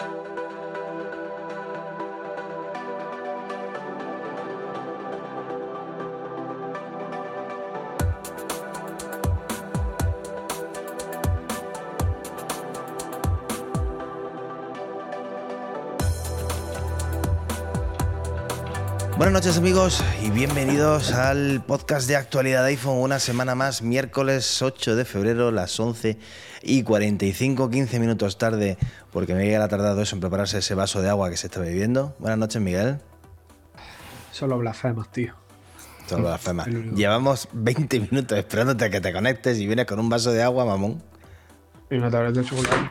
Thank you. Buenas noches amigos y bienvenidos al podcast de actualidad de iPhone. Una semana más, miércoles 8 de febrero, las 11 y 45, 15 minutos tarde, porque Miguel ha tardado eso en prepararse ese vaso de agua que se está bebiendo. Buenas noches Miguel. Solo blasfemas, tío. Solo blasfemas. Llevamos 20 minutos esperándote a que te conectes y vienes con un vaso de agua, mamón. Y una tableta de chocolate.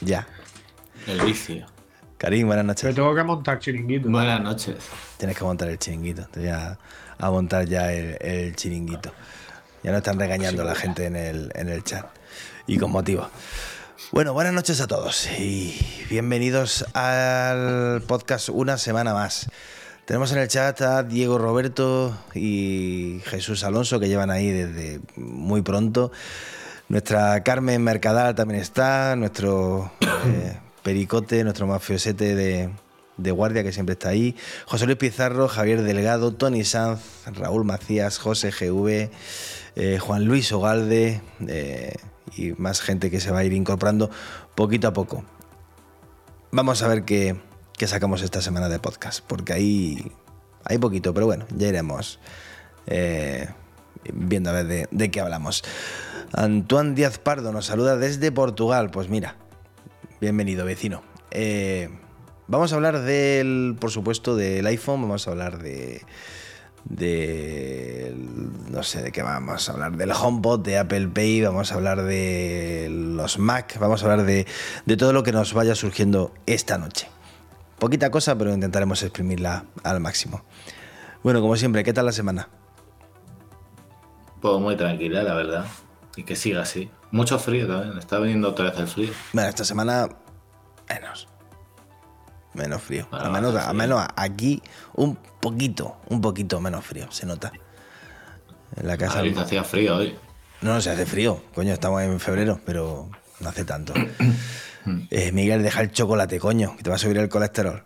Ya. El vicio. Karim, buenas noches. Pero tengo que montar chiringuito. Buenas noches. Tienes que montar el chiringuito. Te voy a, a montar ya el, el, chiringuito. Ya no están regañando la gente en el, en el chat. Y con motivo. Bueno, buenas noches a todos y bienvenidos al podcast una semana más. Tenemos en el chat a Diego Roberto y Jesús Alonso que llevan ahí desde muy pronto. Nuestra Carmen Mercadal también está, nuestro eh, Pericote, nuestro mafiosete de, de, guardia que siempre está ahí, José Luis Pizarro, Javier Delgado, Tony Sanz, Raúl Macías, José GV, eh, Juan Luis Ogalde eh, y más gente que se va a ir incorporando poquito a poco. Vamos a ver qué, qué sacamos esta semana de podcast, porque ahí hay poquito, pero bueno, ya iremos eh, viendo a ver de, de qué hablamos. Antoine Díaz Pardo nos saluda desde Portugal. Pues mira, bienvenido vecino. Eh, vamos a hablar del, por supuesto, del iPhone, vamos a hablar de, de, no sé de qué vamos a hablar, del HomePod, de Apple Pay, vamos a hablar de los Mac, vamos a hablar de, de todo lo que nos vaya surgiendo esta noche. Poquita cosa, pero intentaremos exprimirla al máximo. Bueno, como siempre, ¿qué tal la semana? Pues muy tranquila, la verdad. Y que siga así. Mucho frío también. Está viniendo otra vez el frío. Bueno, esta semana menos. Menos frío. Bueno, al, menos, al menos aquí un poquito, un poquito menos frío, se nota. En la casa. Ahorita hacía frío hoy. No, no se hace frío. Coño, estamos en febrero, pero no hace tanto. eh, Miguel, deja el chocolate, coño, que te va a subir el colesterol.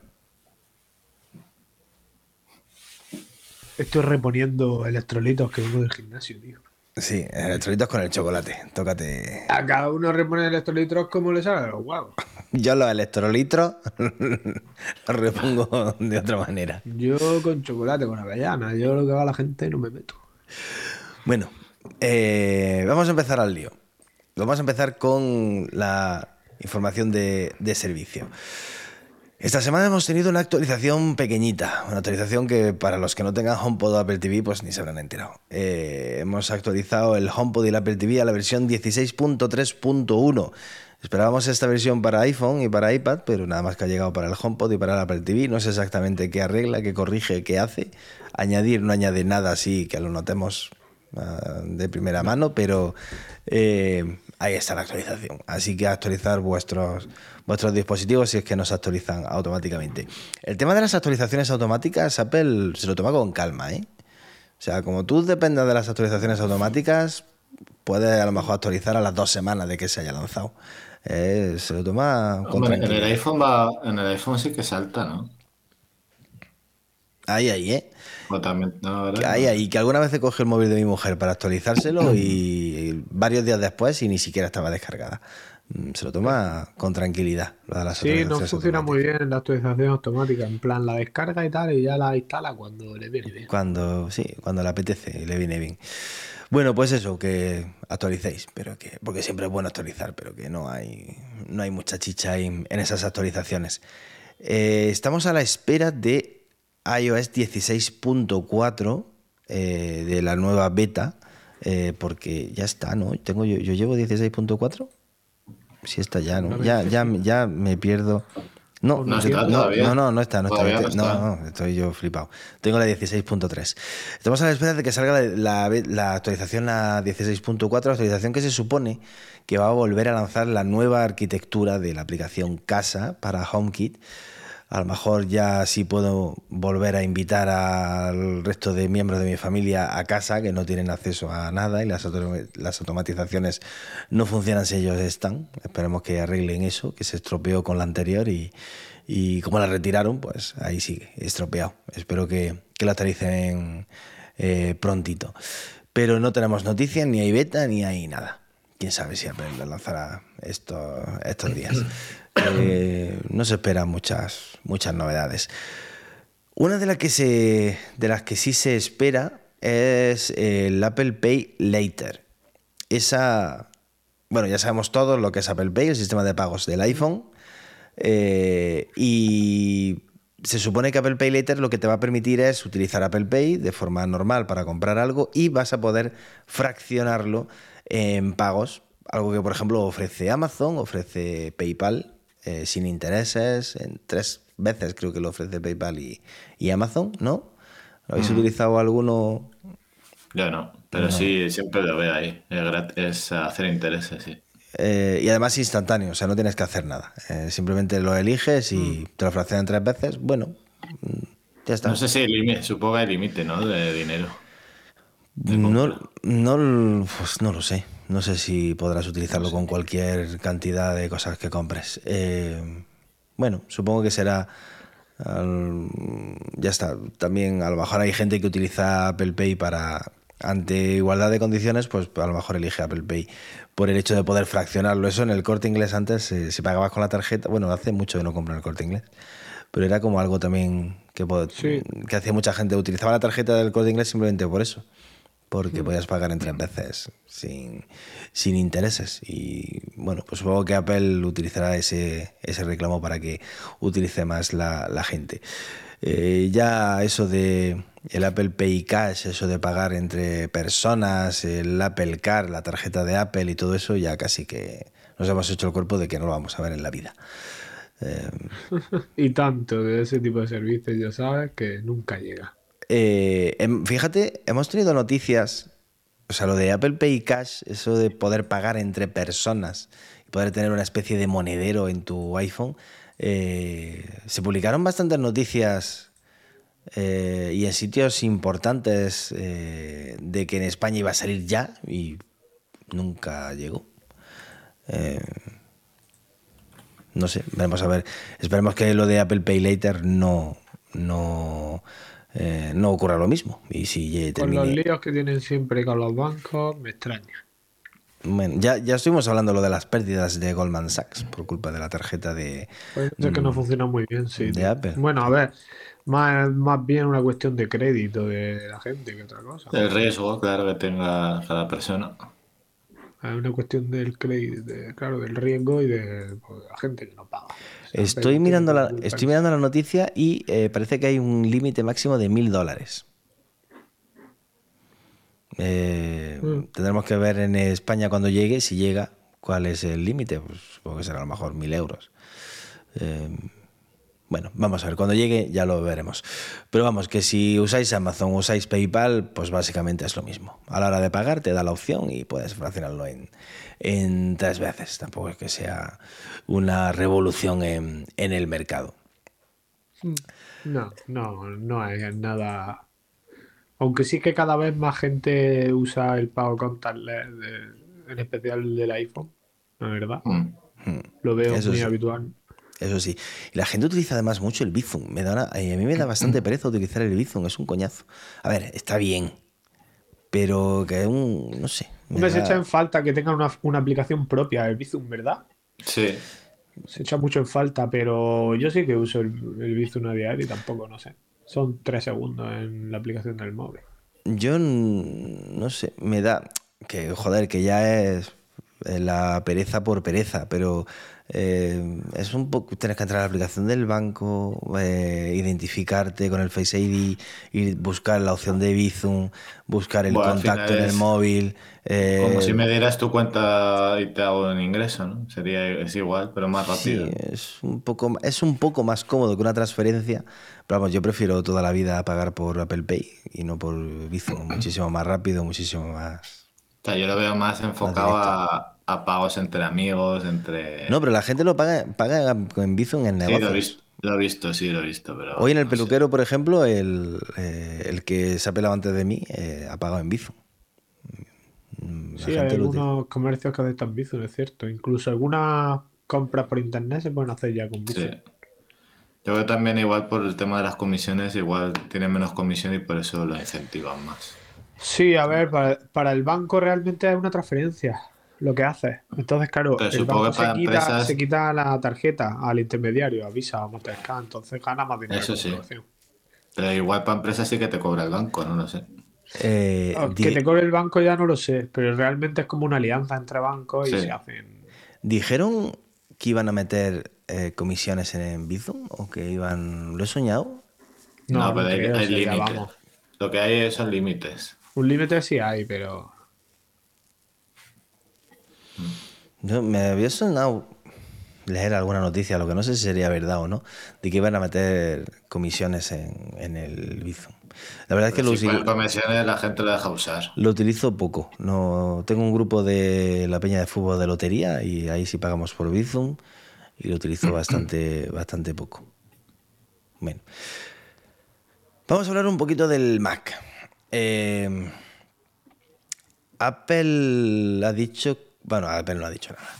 Estoy reponiendo electrolitos que vengo del gimnasio, tío. Sí, electrolitos con el chocolate. Tócate. A cada uno repone electrolitos como le sale los huevos. Yo los electrolitos los repongo de otra manera. Yo con chocolate, con avellana. Yo lo que va la gente no me meto. Bueno, eh, vamos a empezar al lío. Vamos a empezar con la información de, de servicio. Esta semana hemos tenido una actualización pequeñita, una actualización que para los que no tengan HomePod o Apple TV pues ni se habrán enterado. Eh, hemos actualizado el HomePod y el Apple TV a la versión 16.3.1. Esperábamos esta versión para iPhone y para iPad, pero nada más que ha llegado para el HomePod y para el Apple TV. No sé exactamente qué arregla, qué corrige, qué hace. Añadir no añade nada así que lo notemos uh, de primera mano, pero eh, ahí está la actualización. Así que actualizar vuestros vuestros dispositivos si es que no se actualizan automáticamente. El tema de las actualizaciones automáticas, Apple se lo toma con calma, ¿eh? O sea, como tú dependas de las actualizaciones automáticas, puedes a lo mejor actualizar a las dos semanas de que se haya lanzado. Eh, se lo toma con Hombre, en el iPhone va, en el iPhone sí que salta, ¿no? Ahí, ahí, ¿eh? También, no, que ahí, ahí, que alguna vez he cogido el móvil de mi mujer para actualizárselo y, y varios días después y ni siquiera estaba descargada se lo toma con tranquilidad. Lo de las sí, no funciona muy bien la actualización automática. En plan, la descarga y tal, y ya la instala cuando le viene bien. Cuando, sí, cuando le apetece y le viene bien. Bueno, pues eso, que actualicéis, pero que, porque siempre es bueno actualizar, pero que no hay, no hay mucha chicha en, en esas actualizaciones. Eh, estamos a la espera de iOS 16.4 eh, de la nueva beta, eh, porque ya está, ¿no? Tengo yo, yo llevo 16.4. Si está ya, ¿no? Ya, ya, ya me pierdo. No, No no, está no, no, no, no está, no está. Todavía no no, está. no, estoy yo flipado. Tengo la 16.3. Estamos a la espera de que salga la, la- la actualización a 16.4, actualización que se supone que va a volver a lanzar la nueva arquitectura de la aplicación Casa para HomeKit A lo mejor ya sí puedo volver a invitar al resto de miembros de mi familia a casa que no tienen acceso a nada y las, las automatizaciones no funcionan si ellos están. Esperemos que arreglen eso, que se estropeó con la anterior y, como la retiraron, pues ahí sigue, estropeado. Espero que, la actualicen eh, prontito. Pero no tenemos noticias, ni hay beta, ni hay nada. Quién sabe si Apple la lanzará estos, estos días. Eh, no se esperan muchas, muchas novedades. Una de las, que se, de las que sí se espera es el Apple Pay Later. Esa, bueno, ya sabemos todos lo que es Apple Pay, el sistema de pagos del iPhone. Eh, y se supone que Apple Pay Later lo que te va a permitir es utilizar Apple Pay de forma normal para comprar algo y vas a poder fraccionarlo en pagos. Algo que, por ejemplo, ofrece Amazon, ofrece PayPal eh, sin intereses, en tres veces creo que lo ofrece PayPal y, Amazon, ¿no? ¿Lo habéis mm. utilizado alguno? Yo no, pero sí, siempre lo veo ahí. Es hacer intereses, sí. Eh, y además instantáneo, o sea, no tienes que hacer nada. Eh, simplemente lo eliges y mm. te lo fraccionan tres veces. Bueno, ya está. No sé si supongo que hay límite, ¿no? De dinero. no, no, pues no lo sé. No sé si podrás utilizarlo con cualquier cantidad de cosas que compres. Eh, bueno, supongo que será. ya está. También a lo mejor hay gente que utiliza Apple Pay para. Ante igualdad de condiciones, pues a lo mejor elige Apple Pay por el hecho de poder fraccionarlo. Eso en el corte inglés antes, eh, si pagabas con la tarjeta, bueno, hace mucho que no compro en el corte inglés, pero era como algo también que, que hacía mucha gente. Utilizaba la tarjeta del corte inglés simplemente por eso, porque mm. podías pagar en tres veces sin, sin intereses. Y bueno, pues supongo que Apple utilizará ese, ese reclamo para que utilice más la, la gente. Eh, ya eso de el Apple Pay Cash, eso de pagar entre personas, el Apple Car, la tarjeta de Apple y todo eso, ya casi que nos hemos hecho el cuerpo de que no lo vamos a ver en la vida. Eh, y tanto de ese tipo de servicios, ya sabes, que nunca llega. Eh, em, fíjate, hemos tenido noticias, o sea, lo de Apple Pay Cash, eso de poder pagar entre personas y poder tener una especie de monedero en tu iPhone, eh, se publicaron bastantes noticias eh, y en sitios importantes de que en España iba a salir ya y nunca llegó. No sé, veremos a ver. Esperemos que lo de Apple Pay Later no, no, no ocurra lo mismo. Y si Con los líos que tienen siempre con los bancos, me extraña. Bueno, ya, ya estuvimos hablando lo de las pérdidas de Goldman Sachs por culpa de la tarjeta de. Pues que no funciona muy bien, sí. De Apple. Bueno, a ver, más, más bien una cuestión de crédito de la gente que otra cosa. El riesgo, claro, que tenga cada persona. Es una cuestión del crédito, claro, del riesgo y de, pues, la gente que no paga. Estoy, mirando la, estoy mirando la noticia y eh, parece que hay un límite máximo de mil dólares. Eh, mm. Tendremos que ver en España cuando llegue, si llega, cuál es el límite. Pues supongo que será a lo mejor mil euros. Eh, bueno, vamos a ver, cuando llegue ya lo veremos. Pero vamos, que si usáis Amazon o usáis PayPal, pues básicamente es lo mismo. A la hora de pagar te da la opción y puedes fraccionarlo en, en tres veces. Tampoco es que sea una revolución en, el mercado. No, no, no hay nada. Aunque sí que cada vez más gente usa el pago contactless, en especial del iPhone, la verdad. Mm. Lo veo muy habitual. Eso sí. Y la gente utiliza además mucho el Bizum. Me da a mí me da bastante pereza utilizar el Bizum, es un coñazo. A ver, está bien, pero que es un. No sé. Me se echa en falta que tengan una, aplicación propia, el Bizum, ¿verdad? Sí. Se echa mucho en falta, pero yo sí que uso el, el Bizum a diario y tampoco, no sé. Son tres segundos en la aplicación del móvil. Yo no sé, me da que, joder, que ya es la pereza por pereza, pero eh, es un poco, tienes que entrar a la aplicación del banco, eh, identificarte con el Face ID, y buscar la opción de Bizum, buscar el contacto en el móvil. Eh, como si me dieras tu cuenta y te hago un ingreso, ¿no? Sería es igual, pero más rápido. Sí, es un poco, es un poco más cómodo que una transferencia, pero vamos, yo prefiero toda la vida pagar por Apple Pay y no por Bizum, muchísimo más rápido, muchísimo más. O sea, yo lo veo más enfocado a a pagos entre amigos, entre... No, pero la gente lo paga, paga en Bizum en negocio. Lo he visto, sí, lo he visto. Pero Hoy en el no sé. peluquero, por ejemplo, el, eh, el que se ha pelado antes de mí eh, ha pagado en Bizum. La Sí, hay algunos comercios que aceptan Bizum, es cierto. Incluso algunas compras por internet se pueden hacer ya con Sí. Bizum. Yo creo que también igual por el tema de las comisiones, igual tienen menos comisión y por eso lo incentivan más. Sí, a ver, para, para el banco realmente es una transferencia lo que hace. Entonces, claro, el banco se para quita, empresas- se quita la tarjeta al intermediario, a Visa o Mastercard, entonces gana más dinero. Eso sí. Pero igual para empresas sí que te cobra el banco, no lo sé. Eh, Ah, Que te cobre el banco ya no lo sé, pero realmente es como una alianza entre bancos y Sí. se hacen. ¿Dijeron que iban a meter eh, comisiones en, en Bizum? ¿O que iban.? ¿Lo he soñado? No, No, pero hay, hay límites. Lo que hay son límites. Un límite sí hay, pero. Yo me había sonado leer alguna noticia, lo que no sé si sería verdad o no, de que iban a meter comisiones en, en el Bizum. La verdad es que lo, si ponen comisiones la gente lo deja usar. lo utilizo poco. No, tengo un grupo de la peña de fútbol de lotería y ahí sí pagamos por Bizum y lo utilizo bastante, bastante poco. Bueno. Vamos a hablar un poquito del Mac. Eh, Apple ha dicho, bueno, Apple no ha dicho nada.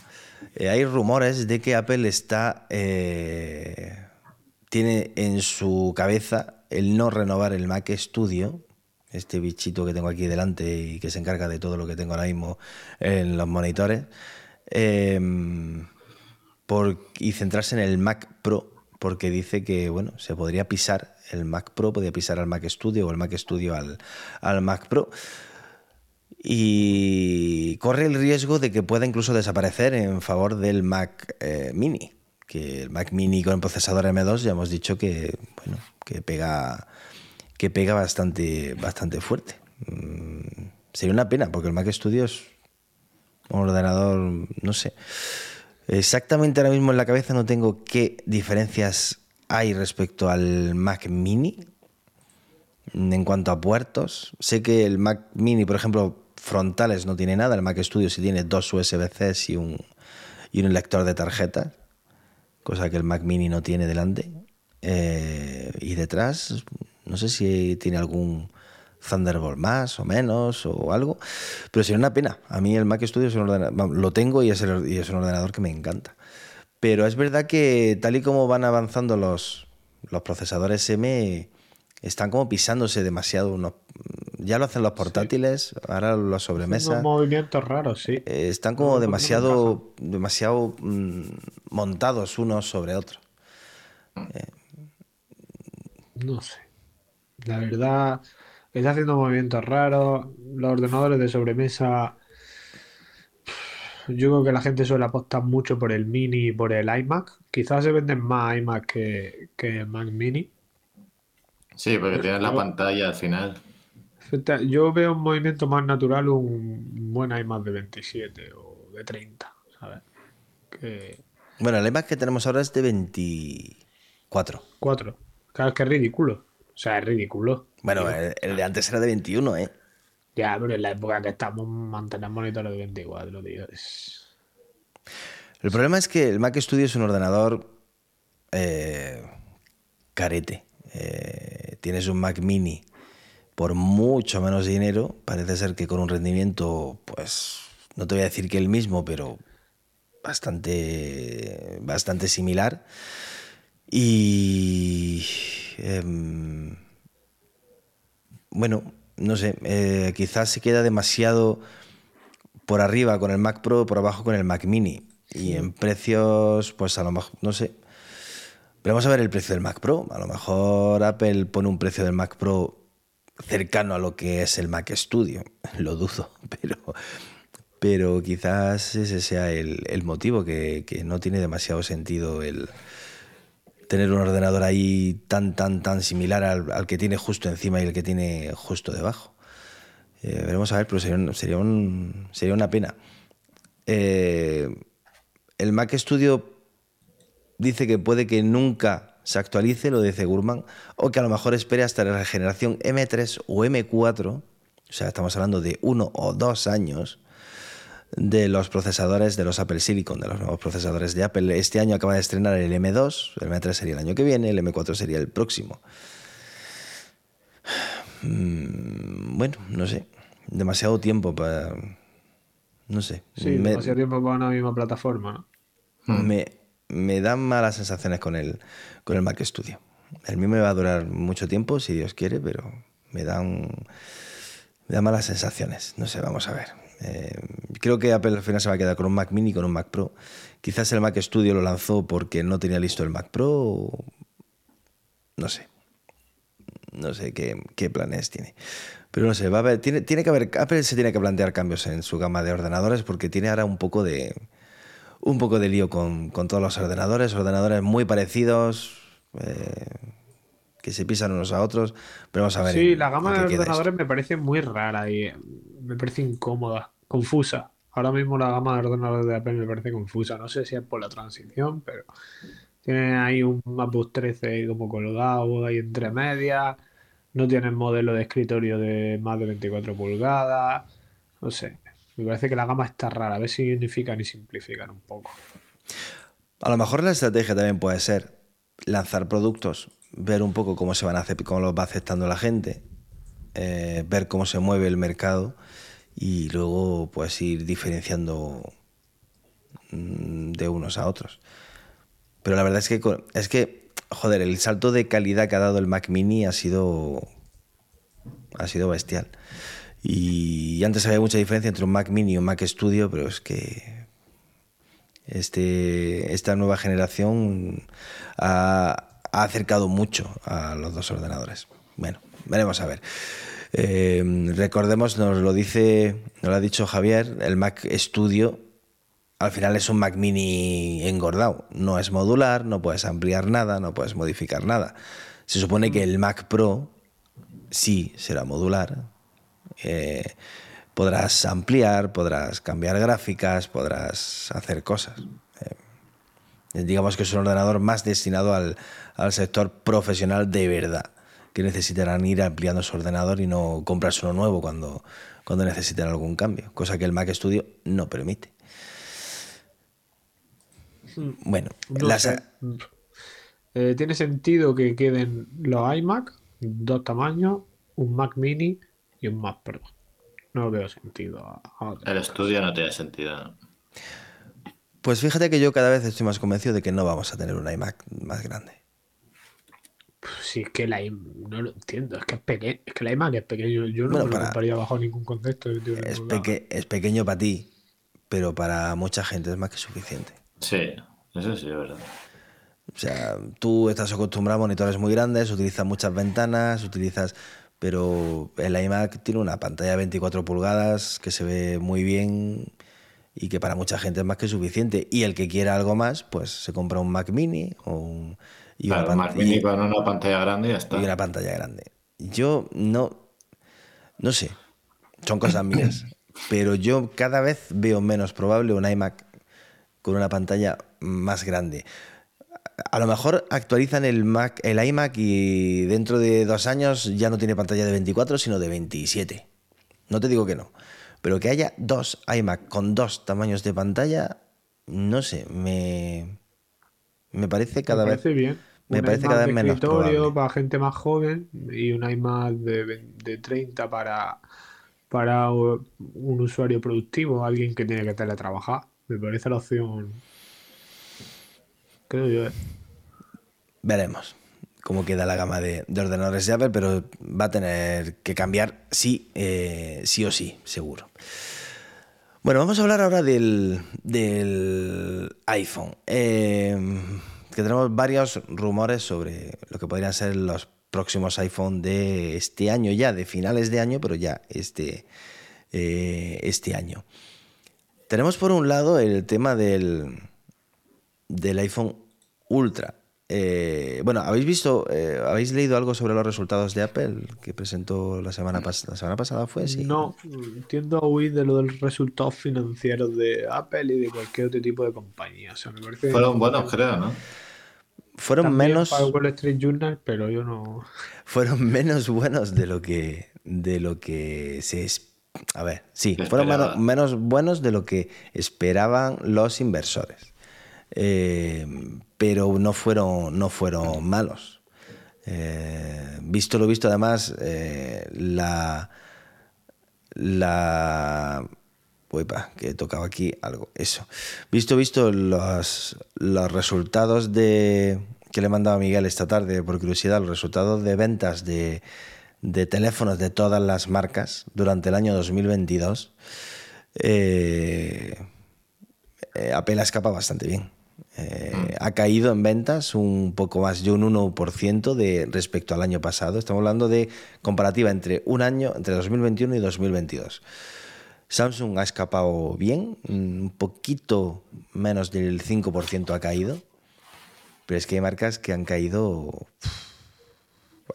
Eh, hay rumores de que Apple está, eh, tiene en su cabeza el no renovar el Mac Studio, este bichito que tengo aquí delante y que se encarga de todo lo que tengo ahora mismo en los monitores, por- y centrarse en el Mac Pro, porque dice que bueno, se podría pisar el Mac Pro, podría pisar al Mac Studio o el Mac Studio al, al Mac Pro y corre el riesgo de que pueda incluso desaparecer en favor del Mac eh, Mini, que el Mac Mini con el procesador M2 ya hemos dicho que bueno, que pega que pega bastante bastante fuerte. Mm, sería una pena porque el Mac Studio es un ordenador, no sé. Exactamente ahora mismo en la cabeza no tengo qué diferencias hay respecto al Mac Mini en cuanto a puertos. Sé que el Mac Mini, por ejemplo, frontales no tiene nada. El Mac Studio sí tiene dos USB-C y un, y un lector de tarjetas, cosa que el Mac Mini no tiene delante. Eh, y detrás, no sé si tiene algún Thunderbolt más o menos o algo, pero sería una pena. A mí el Mac Studio es un ordenador, lo tengo y es, el- y es un ordenador que me encanta. Pero es verdad que tal y como van avanzando los, los procesadores M, están como pisándose demasiado. unos- ya lo hacen los portátiles, ahora los sobremesa. Unos movimientos raros, sí. Eh, están como no, no demasiado, demasiado mm, montados unos sobre otros. No sé. La verdad, está haciendo movimientos raros. Los ordenadores de sobremesa. Yo creo que la gente suele apostar mucho por el Mini y por el iMac. Quizás se venden más iMac que, que el Mac Mini. Sí, porque tienes la pantalla al final. Yo veo un movimiento más natural un buen iMac de 27 o de 30, ¿sabes? Que Bueno, el iMac que tenemos ahora es de 24. 4. Claro, es que es ridículo. O sea, es ridículo. Bueno, el, el de antes era de 21, ¿eh? Ya, pero en la época que estamos, mantener monitores de 24, tío. Es... El problema es que el Mac Studio es un ordenador eh, carete. Eh, tienes un Mac Mini por mucho menos dinero. Parece ser que con un rendimiento, pues, no te voy a decir que el mismo, pero bastante, bastante similar. Y em, bueno, no sé, eh, quizás se queda demasiado por arriba con el Mac Pro, por abajo con el Mac Mini. Y en precios, pues a lo mejor, no sé. Pero vamos a ver el precio del Mac Pro. A lo mejor Apple pone un precio del Mac Pro cercano a lo que es el Mac Studio. Lo dudo, pero, pero quizás ese sea el, el motivo, que, que no tiene demasiado sentido el tener un ordenador ahí tan, tan, tan similar al, al que tiene justo encima y el que tiene justo debajo. Eh, veremos a ver, pero sería, sería, un- sería una pena. Eh, el Mac Studio dice que puede que nunca se actualice, lo dice Gurman, o que a lo mejor espere hasta la generación M3 o M4, o sea, estamos hablando de uno o dos años, de los procesadores de los Apple Silicon, de los nuevos procesadores de Apple. Este año acaba de estrenar el M2, el M3 sería el año que viene, el M4 sería el próximo. Mm, bueno, no sé. Demasiado tiempo para. No sé. Sí, demasiado tiempo para una misma plataforma, ¿no? Me, me dan malas sensaciones con el, con el Mac Studio. El mío me va a durar mucho tiempo, si Dios quiere, pero me dan, me da malas sensaciones. No sé, vamos a ver. Eh, creo que Apple al final se va a quedar con un Mac mini y con un Mac Pro. Quizás el Mac Studio lo lanzó porque no tenía listo el Mac Pro. No sé. No sé qué, qué planes tiene. Pero no sé, va a haber, tiene, tiene que haber. Apple se tiene que plantear cambios en su gama de ordenadores porque tiene ahora un poco de. Un poco de lío con, con todos los ordenadores, ordenadores muy parecidos, eh, que se pisan unos a otros. Pero vamos a ver. Sí, la gama de ordenadores me parece muy rara y me parece incómoda, confusa. Ahora mismo la gama de ordenadores de Apple me parece confusa. No sé si es por la transición, pero tiene ahí un MacBook 13 como colgado ahí entre medias. No tienen modelo de escritorio de más de 24 pulgadas. No sé. Me parece que la gama está rara. A ver si unifican y simplifican un poco. A lo mejor la estrategia también puede ser lanzar productos, ver un poco cómo se van a hacer, cómo los va aceptando la gente, eh, ver cómo se mueve el mercado y luego pues ir diferenciando mm, de unos a otros. Pero la verdad es que es que joder, el salto de calidad que ha dado el Mac Mini ha sido ha sido bestial. Y antes había mucha diferencia entre un Mac Mini y un Mac Studio, pero es que este, esta nueva generación ha, acercado mucho a los dos ordenadores. Bueno, veremos a ver. Eh, recordemos, nos lo dice, nos lo ha dicho Javier, el Mac Studio al final es un Mac Mini engordado. No es modular, no puedes ampliar nada, no puedes modificar nada. Se supone que el Mac Pro sí será modular. Eh, podrás ampliar, podrás cambiar gráficas, podrás hacer cosas. Eh, digamos que es un ordenador más destinado al, sector profesional de verdad, que necesitarán ir ampliando su ordenador y no comprarse uno nuevo cuando, cuando necesiten algún cambio, cosa que el Mac Studio no permite. Hmm. Bueno, eh, tiene sentido que queden los iMac, dos tamaños, un Mac mini y un Mac Pro no veo sentido. el estudio no tiene sentido. Pues fíjate que yo cada vez estoy más convencido de que no vamos a tener un iMac más grande. Si es que el iMac, no lo entiendo, es que es pequeño, es que el iMac es pequeño, yo no lo compraría bajo ningún contexto. Es, es pequeño para ti, pero para mucha gente es más que suficiente. Sí, eso sí, es verdad. O sea, tú estás acostumbrado a monitores muy grandes, utilizas muchas ventanas, utilizas pero el iMac tiene una pantalla de 24 pulgadas que se ve muy bien y que para mucha gente es más que suficiente. Y el que quiera algo más, pues se compra un Mac Mini o un, y una Mac Mini con una pantalla grande y ya está. Y una pantalla grande. Yo no, no sé, son cosas mías, pero yo cada vez veo menos probable un iMac con una pantalla más grande a lo mejor actualizan el Mac, el iMac y dentro de dos años ya no tiene pantalla de 24, sino de 27. No te digo que no. Pero que haya dos iMac con dos tamaños de pantalla, no sé, me, me parece cada me parece vez. Bien. Me parece cada vez menos probable. para gente más joven y un iMac de, de 30 para, para un usuario productivo, alguien que tiene que teletrabajar. Me parece la opción creo yo. ¿eh? Veremos cómo queda la gama de, ordenadores de Apple, pero va a tener que cambiar sí, eh, sí o sí, seguro. Bueno, vamos a hablar ahora del, iPhone. Eh, que tenemos varios rumores sobre lo que podrían ser los próximos iPhone de este año ya, de finales de año, pero ya este, este año. Tenemos por un lado el tema del, del iPhone Ultra. Eh, bueno, ¿habéis visto, eh, habéis leído algo sobre los resultados de Apple que presentó la semana, pasada? la semana pasada? ¿Fue? Sí. No, entiendo huir de lo del resultados financieros de Apple y de cualquier otro tipo de compañía. Fueron buenos, creo, ¿no? Fueron menos. Para Wall Street Journal, pero yo no. Fueron menos buenos de lo que, de lo que se a ver, sí, fueron esperaba. menos, menos buenos de lo que esperaban los inversores. Eh, pero no fueron, no fueron malos. Eh, visto lo visto, además, eh, la. La. Uepa, que tocaba aquí algo. Eso. Visto, visto los, los resultados de. que le mandaba Miguel esta tarde, por curiosidad, los resultados de ventas de, de teléfonos de todas las marcas durante el año 2022. Eh, Apple ha escapado bastante bien. Eh, Ha caído en ventas un poco más de un 1% de, respecto al año pasado. Estamos hablando de comparativa entre un año, entre 2021 y 2022. Samsung ha escapado bien, un poquito menos del 5% ha caído, pero es que hay marcas que han caído,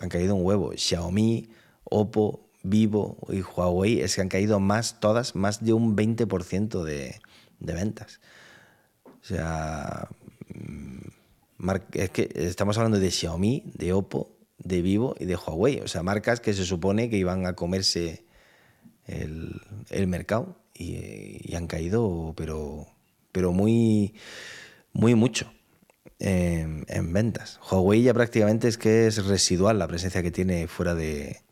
han caído un huevo. Xiaomi, Oppo, Vivo y Huawei es que han caído más, todas, más de un 20% de, de ventas. O sea, mm, es que estamos hablando de Xiaomi, de Oppo, de Vivo y de Huawei. O sea, marcas que se supone que iban a comerse el, mercado y, y han caído, pero, pero muy, muy mucho en, en ventas. Huawei ya prácticamente es que es residual la presencia que tiene fuera de,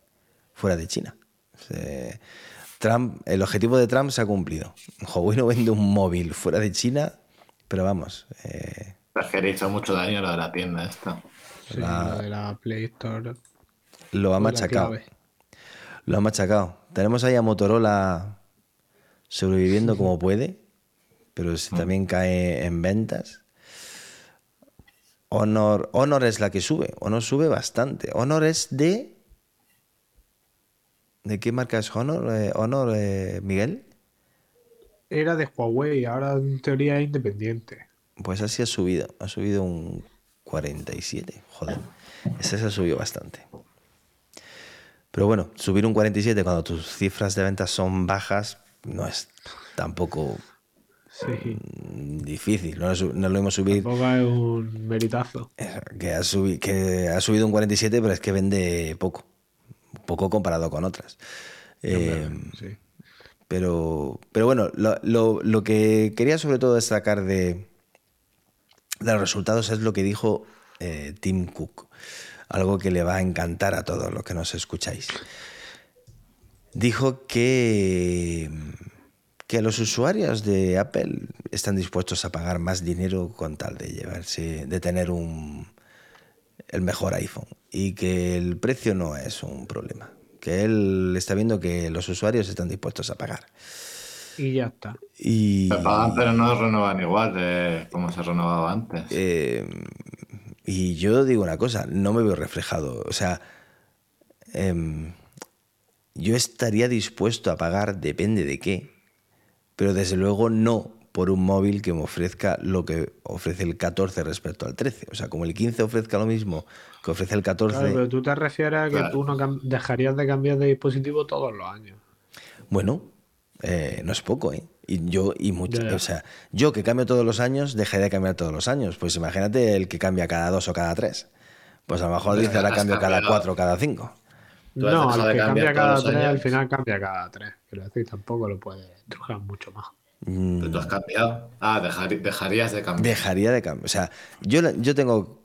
fuera de China. Trump, el objetivo de Trump se ha cumplido. Huawei no vende un móvil fuera de China, pero vamos, eh, Es que le hizo mucho daño lo de la tienda esta. Sí, La- lo de la Play Store. lo ha machacado. Lo ha machacado. Tenemos ahí a Motorola sobreviviendo como puede, pero si también cae en ventas. Honor, Honor es la que sube. Honor sube bastante. Honor es de. ¿De qué marca es Honor? Eh, Honor, eh, Miguel. Era de Huawei, ahora en teoría es independiente. Pues así ha subido. Ha subido un 47. Joder. Ese se ha subido bastante. Pero bueno, subir un 47 cuando tus cifras de ventas son bajas no es tampoco Sí. mm, difícil. No, no lo mismo subir Tampoco es un meritazo. que ha, subi- que ha subido un 47, pero es que vende poco. Poco comparado con otras. Eh, Sí. Pero, pero bueno, lo, que quería sobre todo destacar de, de los resultados es lo que dijo eh, Tim Cook. Algo que le va a encantar a todos los que nos escucháis. Dijo que, que los usuarios de Apple están dispuestos a pagar más dinero con tal de llevarse, de tener un, el mejor iPhone y que el precio no es un problema. Que él está viendo que los usuarios están dispuestos a pagar. Y ya está. Y, Se pagan, pero no renovan igual de como se renovaba antes. eh, y yo digo una cosa, no me veo reflejado. O sea, em, yo estaría dispuesto a pagar, depende de qué, pero desde luego no por un móvil que me ofrezca lo que ofrece el 14 respecto al 13. O sea, como el 15 ofrezca lo mismo que ofrece el 14, Claro, pero tú te refieres a que Claro. tú no dejarías de cambiar de dispositivo todos los años. Bueno, eh, no es poco, ¿eh? Y yo, y mucho, o sea, yo que cambio todos los años, dejaría de cambiar todos los años. Pues imagínate el que cambia cada dos o cada tres. Pues a lo mejor Pero dice ahora cambio cada cuatro o cada cinco. No, al de que cambia cada tres, al final cambia cada tres. Quiero decir, tampoco lo puedes trujar mucho más. Mm, Pero tú has cambiado. Ah, dejar- dejarías de cambiar. Dejaría de cambiar. O sea, yo, yo tengo.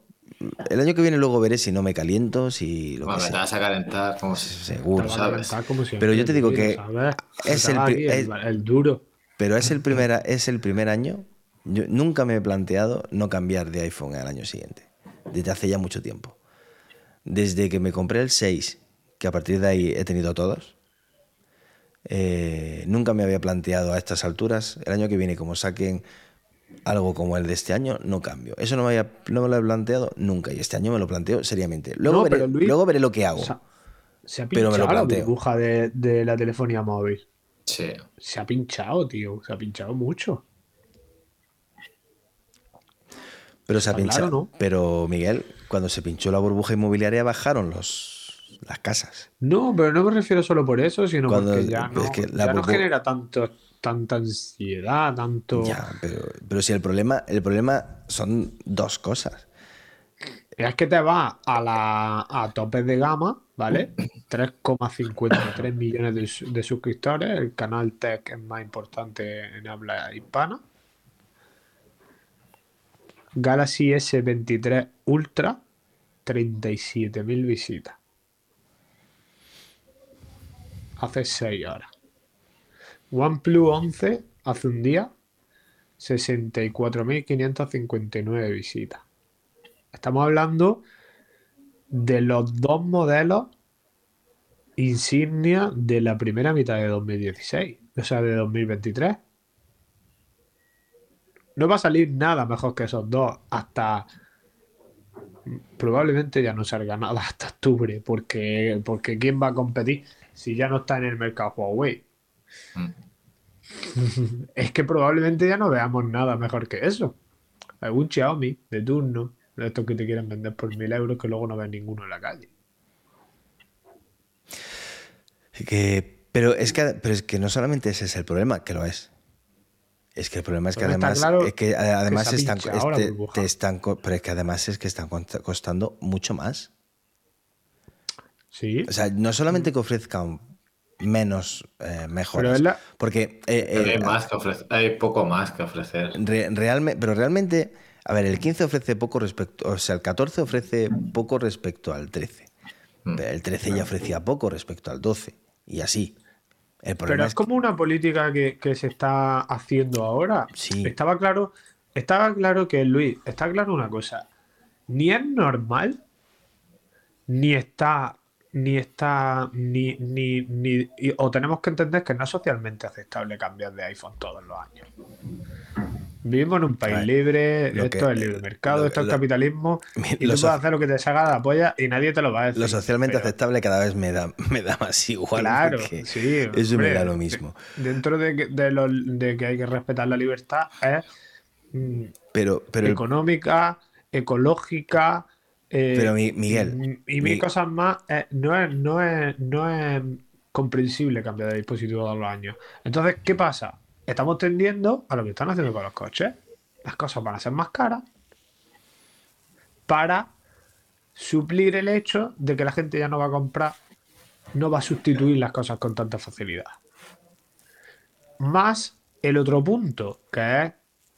El año que viene luego veré si no me caliento, si lo Bueno, que te vas a calentar como si... Seguro. Sabes. calentar como siempre, Pero yo te digo que ¿sabes? es el es- el, el duro. Pero es el primer, es el primer año. Yo nunca me he planteado no cambiar de iPhone al año siguiente. Desde hace ya mucho tiempo. Desde que me compré el 6, que a partir de ahí he tenido todos, eh, nunca me había planteado a estas alturas. El año que viene, como saquen algo como el de este año, no cambio. Eso no me, había, no me lo he planteado nunca y este año me lo planteo seriamente. Luego, No, veré, pero Luis- luego veré lo que hago. O sea, se ha Pero me lo pinchado la burbuja de, de la telefonía móvil. Sí. Se ha pinchado, tío. Se ha pinchado mucho. Pero se ha Está pinchado. claro, ¿no? Pero Miguel, cuando se pinchó la burbuja inmobiliaria bajaron los, las casas. No, pero no me refiero solo por eso, sino Cuando- porque ya no, es que la ya no genera tanto, tanta ansiedad, tanto... Ya, pero, pero si el problema, el problema son dos cosas. Es que te vas a la a topes de gama, ¿vale? 3,53 millones de, de suscriptores. El canal Tech es más importante en habla hispana. Galaxy S23 Ultra, 37.000 visitas. Hace 6 horas. OnePlus 11, hace un día, 64.559 visitas. Estamos hablando de los dos modelos insignia de la primera mitad de 2016, o sea, de 2023. No va a salir nada mejor que esos dos hasta probablemente ya no salga nada hasta octubre, porque, porque ¿quién va a competir si ya no está en el mercado Huawei? Mm. es que probablemente ya no veamos nada mejor que eso. Algún Xiaomi de turno, de estos que te quieren vender por mil euros que luego no ves ninguno en la calle. Que, pero, es que, pero es que no solamente ese es el problema, que lo es. Es que el problema es que además, es que además están, te, están, pero es que además es que están costando mucho más. Sí. O sea, no solamente que ofrezcan menos eh, mejores, porque eh, hay, eh, más que ofrecer, hay poco más que ofrecer. pero realmente, a ver, el 15 ofrece poco respecto, o sea, el 14 ofrece poco respecto al 13. Mm. Pero el 13 ya ofrecía poco respecto al 12 y así. Pero es, como una política que, se está haciendo ahora. Sí. Estaba claro, estaba claro que, Luis, está claro una cosa. Ni es normal, ni está, ni está, ni, ni, ni, o tenemos que entender que no es socialmente aceptable cambiar de iPhone todos los años. Vivimos en un país libre, esto es el libre mercado, esto es capitalismo, y tú puedes hacer lo que te salga de la polla y nadie te lo va a decir. Lo socialmente aceptable cada vez me da, me da más igual. Claro, sí. Eso me da lo mismo. Dentro de que, de, que hay que respetar la libertad es mm, pero, pero económica, ecológica. Eh, pero Miguel. Y, mil cosas más. Eh, no, es, no, es, no es comprensible cambiar de dispositivo todos los años. Entonces, ¿qué pasa? estamos tendiendo a lo que están haciendo con los coches. Las cosas van a ser más caras para suplir el hecho de que la gente ya no va a comprar, no va a sustituir las cosas con tanta facilidad. Más el otro punto, que es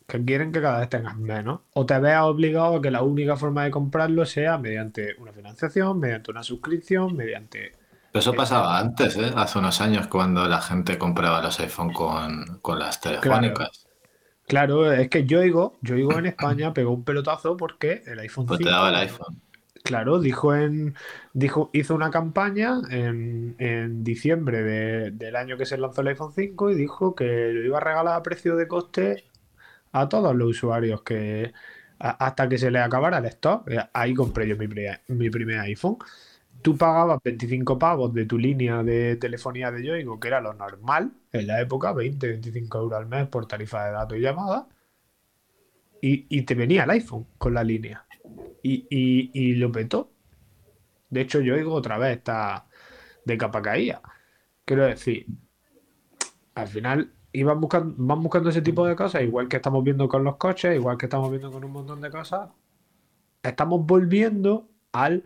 que quieren que cada vez tengas menos o te veas obligado a que la única forma de comprarlo sea mediante una financiación, mediante una suscripción, mediante eso pasaba antes, ¿eh? hace unos años, cuando la gente compraba los iPhone con, las telefónicas. Claro. es que Yoigo, Yoigo en España pegó un pelotazo porque el iPhone pues te daba el iPhone. Claro, dijo en. Dijo, hizo una campaña en, diciembre del año que se lanzó el iPhone 5 y dijo que lo iba a regalar a precio de coste a todos los usuarios que hasta que se le acabara el stock. Ahí compré yo mi, mi primer iPhone tú pagabas 25 pavos de tu línea de telefonía de Yoigo, que era lo normal en la época, 20, 25 euros al mes por tarifa de datos y llamadas, y, te venía el iPhone con la línea. Y, lo petó. De hecho, Yoigo otra vez está de capa caída. Quiero decir, al final iban buscando, van buscando ese tipo de cosas, igual que estamos viendo con los coches, igual que estamos viendo con un montón de cosas. Estamos volviendo al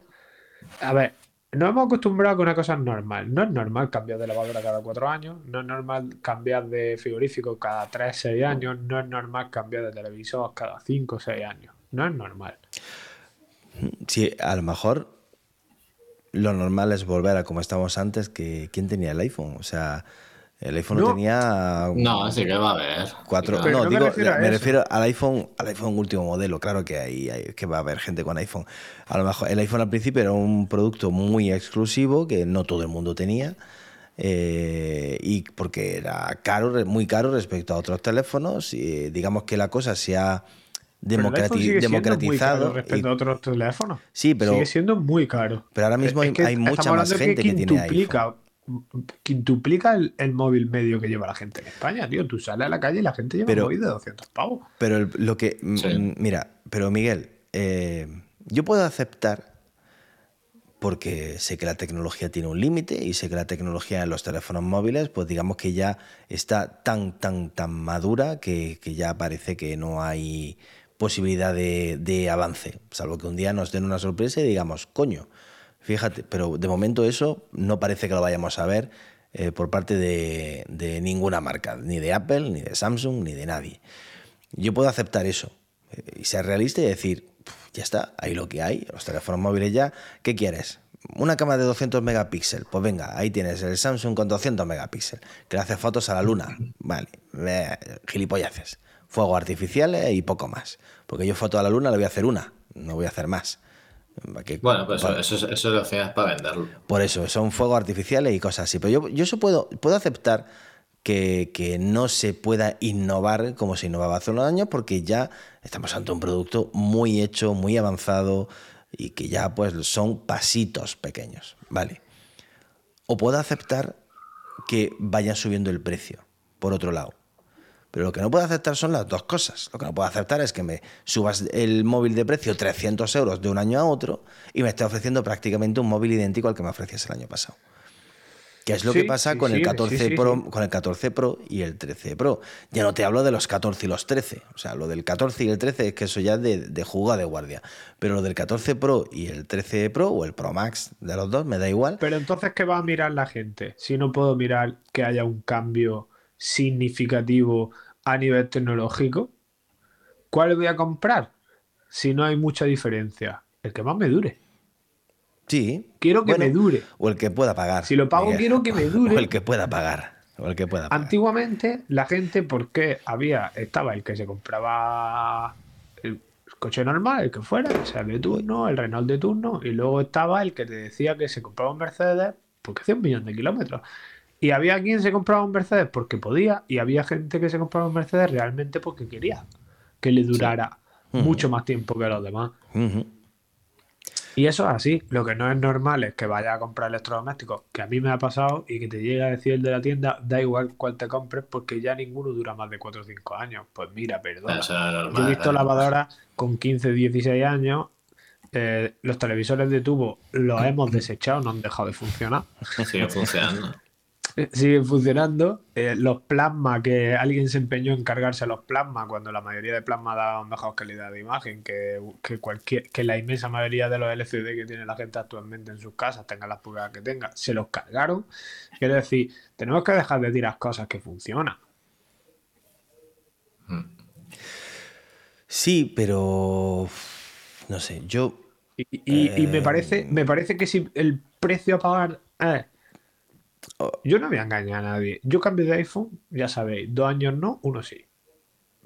a ver, nos hemos acostumbrado a que una cosa es normal. No es normal cambiar de lavadora cada cuatro años, no es normal cambiar de frigorífico cada tres, seis años, no es normal cambiar de televisor cada cinco o seis años. No es normal. Sí, a lo mejor lo normal es volver a como estábamos antes, que ¿quién tenía el iPhone? O sea, el iPhone no, tenía. No, así que va a haber. Cuatro. No, digo, me, refiero, al iPhone, al iPhone último modelo. Claro que hay, que va a haber gente con iPhone. A lo mejor el iPhone al principio era un producto muy exclusivo que no todo el mundo tenía. Eh, y porque era caro, muy caro respecto a otros teléfonos. Y digamos que la cosa se ha democratizado. respecto a otros teléfonos. Sí, pero. Sigue siendo muy caro. Pero ahora mismo hay, mucha más gente que, tiene iPhone quintuplica el, el, móvil medio que lleva la gente en España, tío. Tú sales a la calle y la gente lleva un móvil de 200 pavos. Pero lo que. Mira, pero Miguel, eh, yo puedo aceptar porque sé que la tecnología tiene un límite y sé que la tecnología en los teléfonos móviles, pues digamos que ya está tan, tan, tan madura que, que ya parece que no hay posibilidad de, de avance, salvo que un día nos den una sorpresa y digamos, coño, fíjate, pero de momento eso no parece que lo vayamos a ver eh, por parte de, ninguna marca, ni de Apple, ni de Samsung, ni de nadie. Yo puedo aceptar eso eh, y ser realista y decir, "Puf, ya está, ahí lo que hay, los teléfonos móviles ya, ¿qué quieres? Una cámara de 200 megapíxeles, pues venga, ahí tienes el Samsung con 200 megapíxeles, que le hace fotos a la luna, vale, eh, gilipolleces, fuegos artificiales y poco más, porque yo foto a la luna le voy a hacer una, no voy a hacer más. Que- Bueno, pues eso, eso, eso lo hacías para venderlo. por eso, son fuegos artificiales y cosas así. Pero yo, yo eso puedo, puedo aceptar que, que no se pueda innovar como se innovaba hace unos años, porque ya estamos ante un producto muy hecho, muy avanzado y que ya pues son pasitos pequeños. Vale. O puedo aceptar que vayan subiendo el precio, por otro lado. Pero lo que no puedo aceptar son las dos cosas. Lo que no puedo aceptar es que me subas el móvil de precio 300 euros de un año a otro y me esté ofreciendo prácticamente un móvil idéntico al que me ofrecías el año pasado. Que es lo que pasa sí, con, el sí, 14 sí, sí, Pro, con el 14 Pro y el 13 Pro. Ya no te hablo de los 14 y los 13. O sea, lo del 14 y el 13 es que eso ya es de, de jugada de guardia. Pero lo del 14 Pro y el 13 Pro o el Pro Max de los dos, me da igual. Pero entonces, ¿qué va a mirar la gente? Si no puedo mirar que haya un cambio significativo a nivel tecnológico, ¿cuál voy a comprar? Si no hay mucha diferencia. El que más me dure. Sí. Quiero que Bueno, me dure. O el que pueda pagar. Si lo pago, Miguel. quiero que me dure. O el que pueda pagar. O el que pueda pagar. Antiguamente, la gente, porque había, estaba el que se compraba el coche normal, el que fuera, o sea, de turno, el Renault de turno, y luego estaba el que te decía que se compraba un Mercedes porque hacía un millón de kilómetros. Y había quien se compraba un Mercedes porque podía, y había gente que se compraba un Mercedes realmente porque quería que le durara mucho más tiempo que los demás. Y eso es así. Lo que no es normal es que vayas a comprar electrodomésticos, que a mí me ha pasado, y que te llegue a decir el de la tienda, da igual cuál te compres, porque ya ninguno dura más de 4 o 5 años. Pues mira, es normal, Yo he visto lavadoras con 15, 16 años. eh, los televisores de tubo los hemos desechado, no han dejado de funcionar. Sigue funcionando. Eh, Siguen funcionando. Eh, los plasma, que alguien se empeñó en cargarse los plasma cuando la mayoría de plasma daban mejor calidad de imagen que, que cualquier que la inmensa mayoría de los LCD que tiene la gente actualmente en sus casas, tengan las pulgadas que tenga, se los cargaron. Quiero decir, tenemos que dejar de tirar cosas que funcionan. Sí, pero. No sé, yo. Y, y- y me Eh, parece, me parece que si el precio a pagar es- Yo no voy a engañar a nadie. Yo cambio de iPhone, ya sabéis, dos años no, uno sí.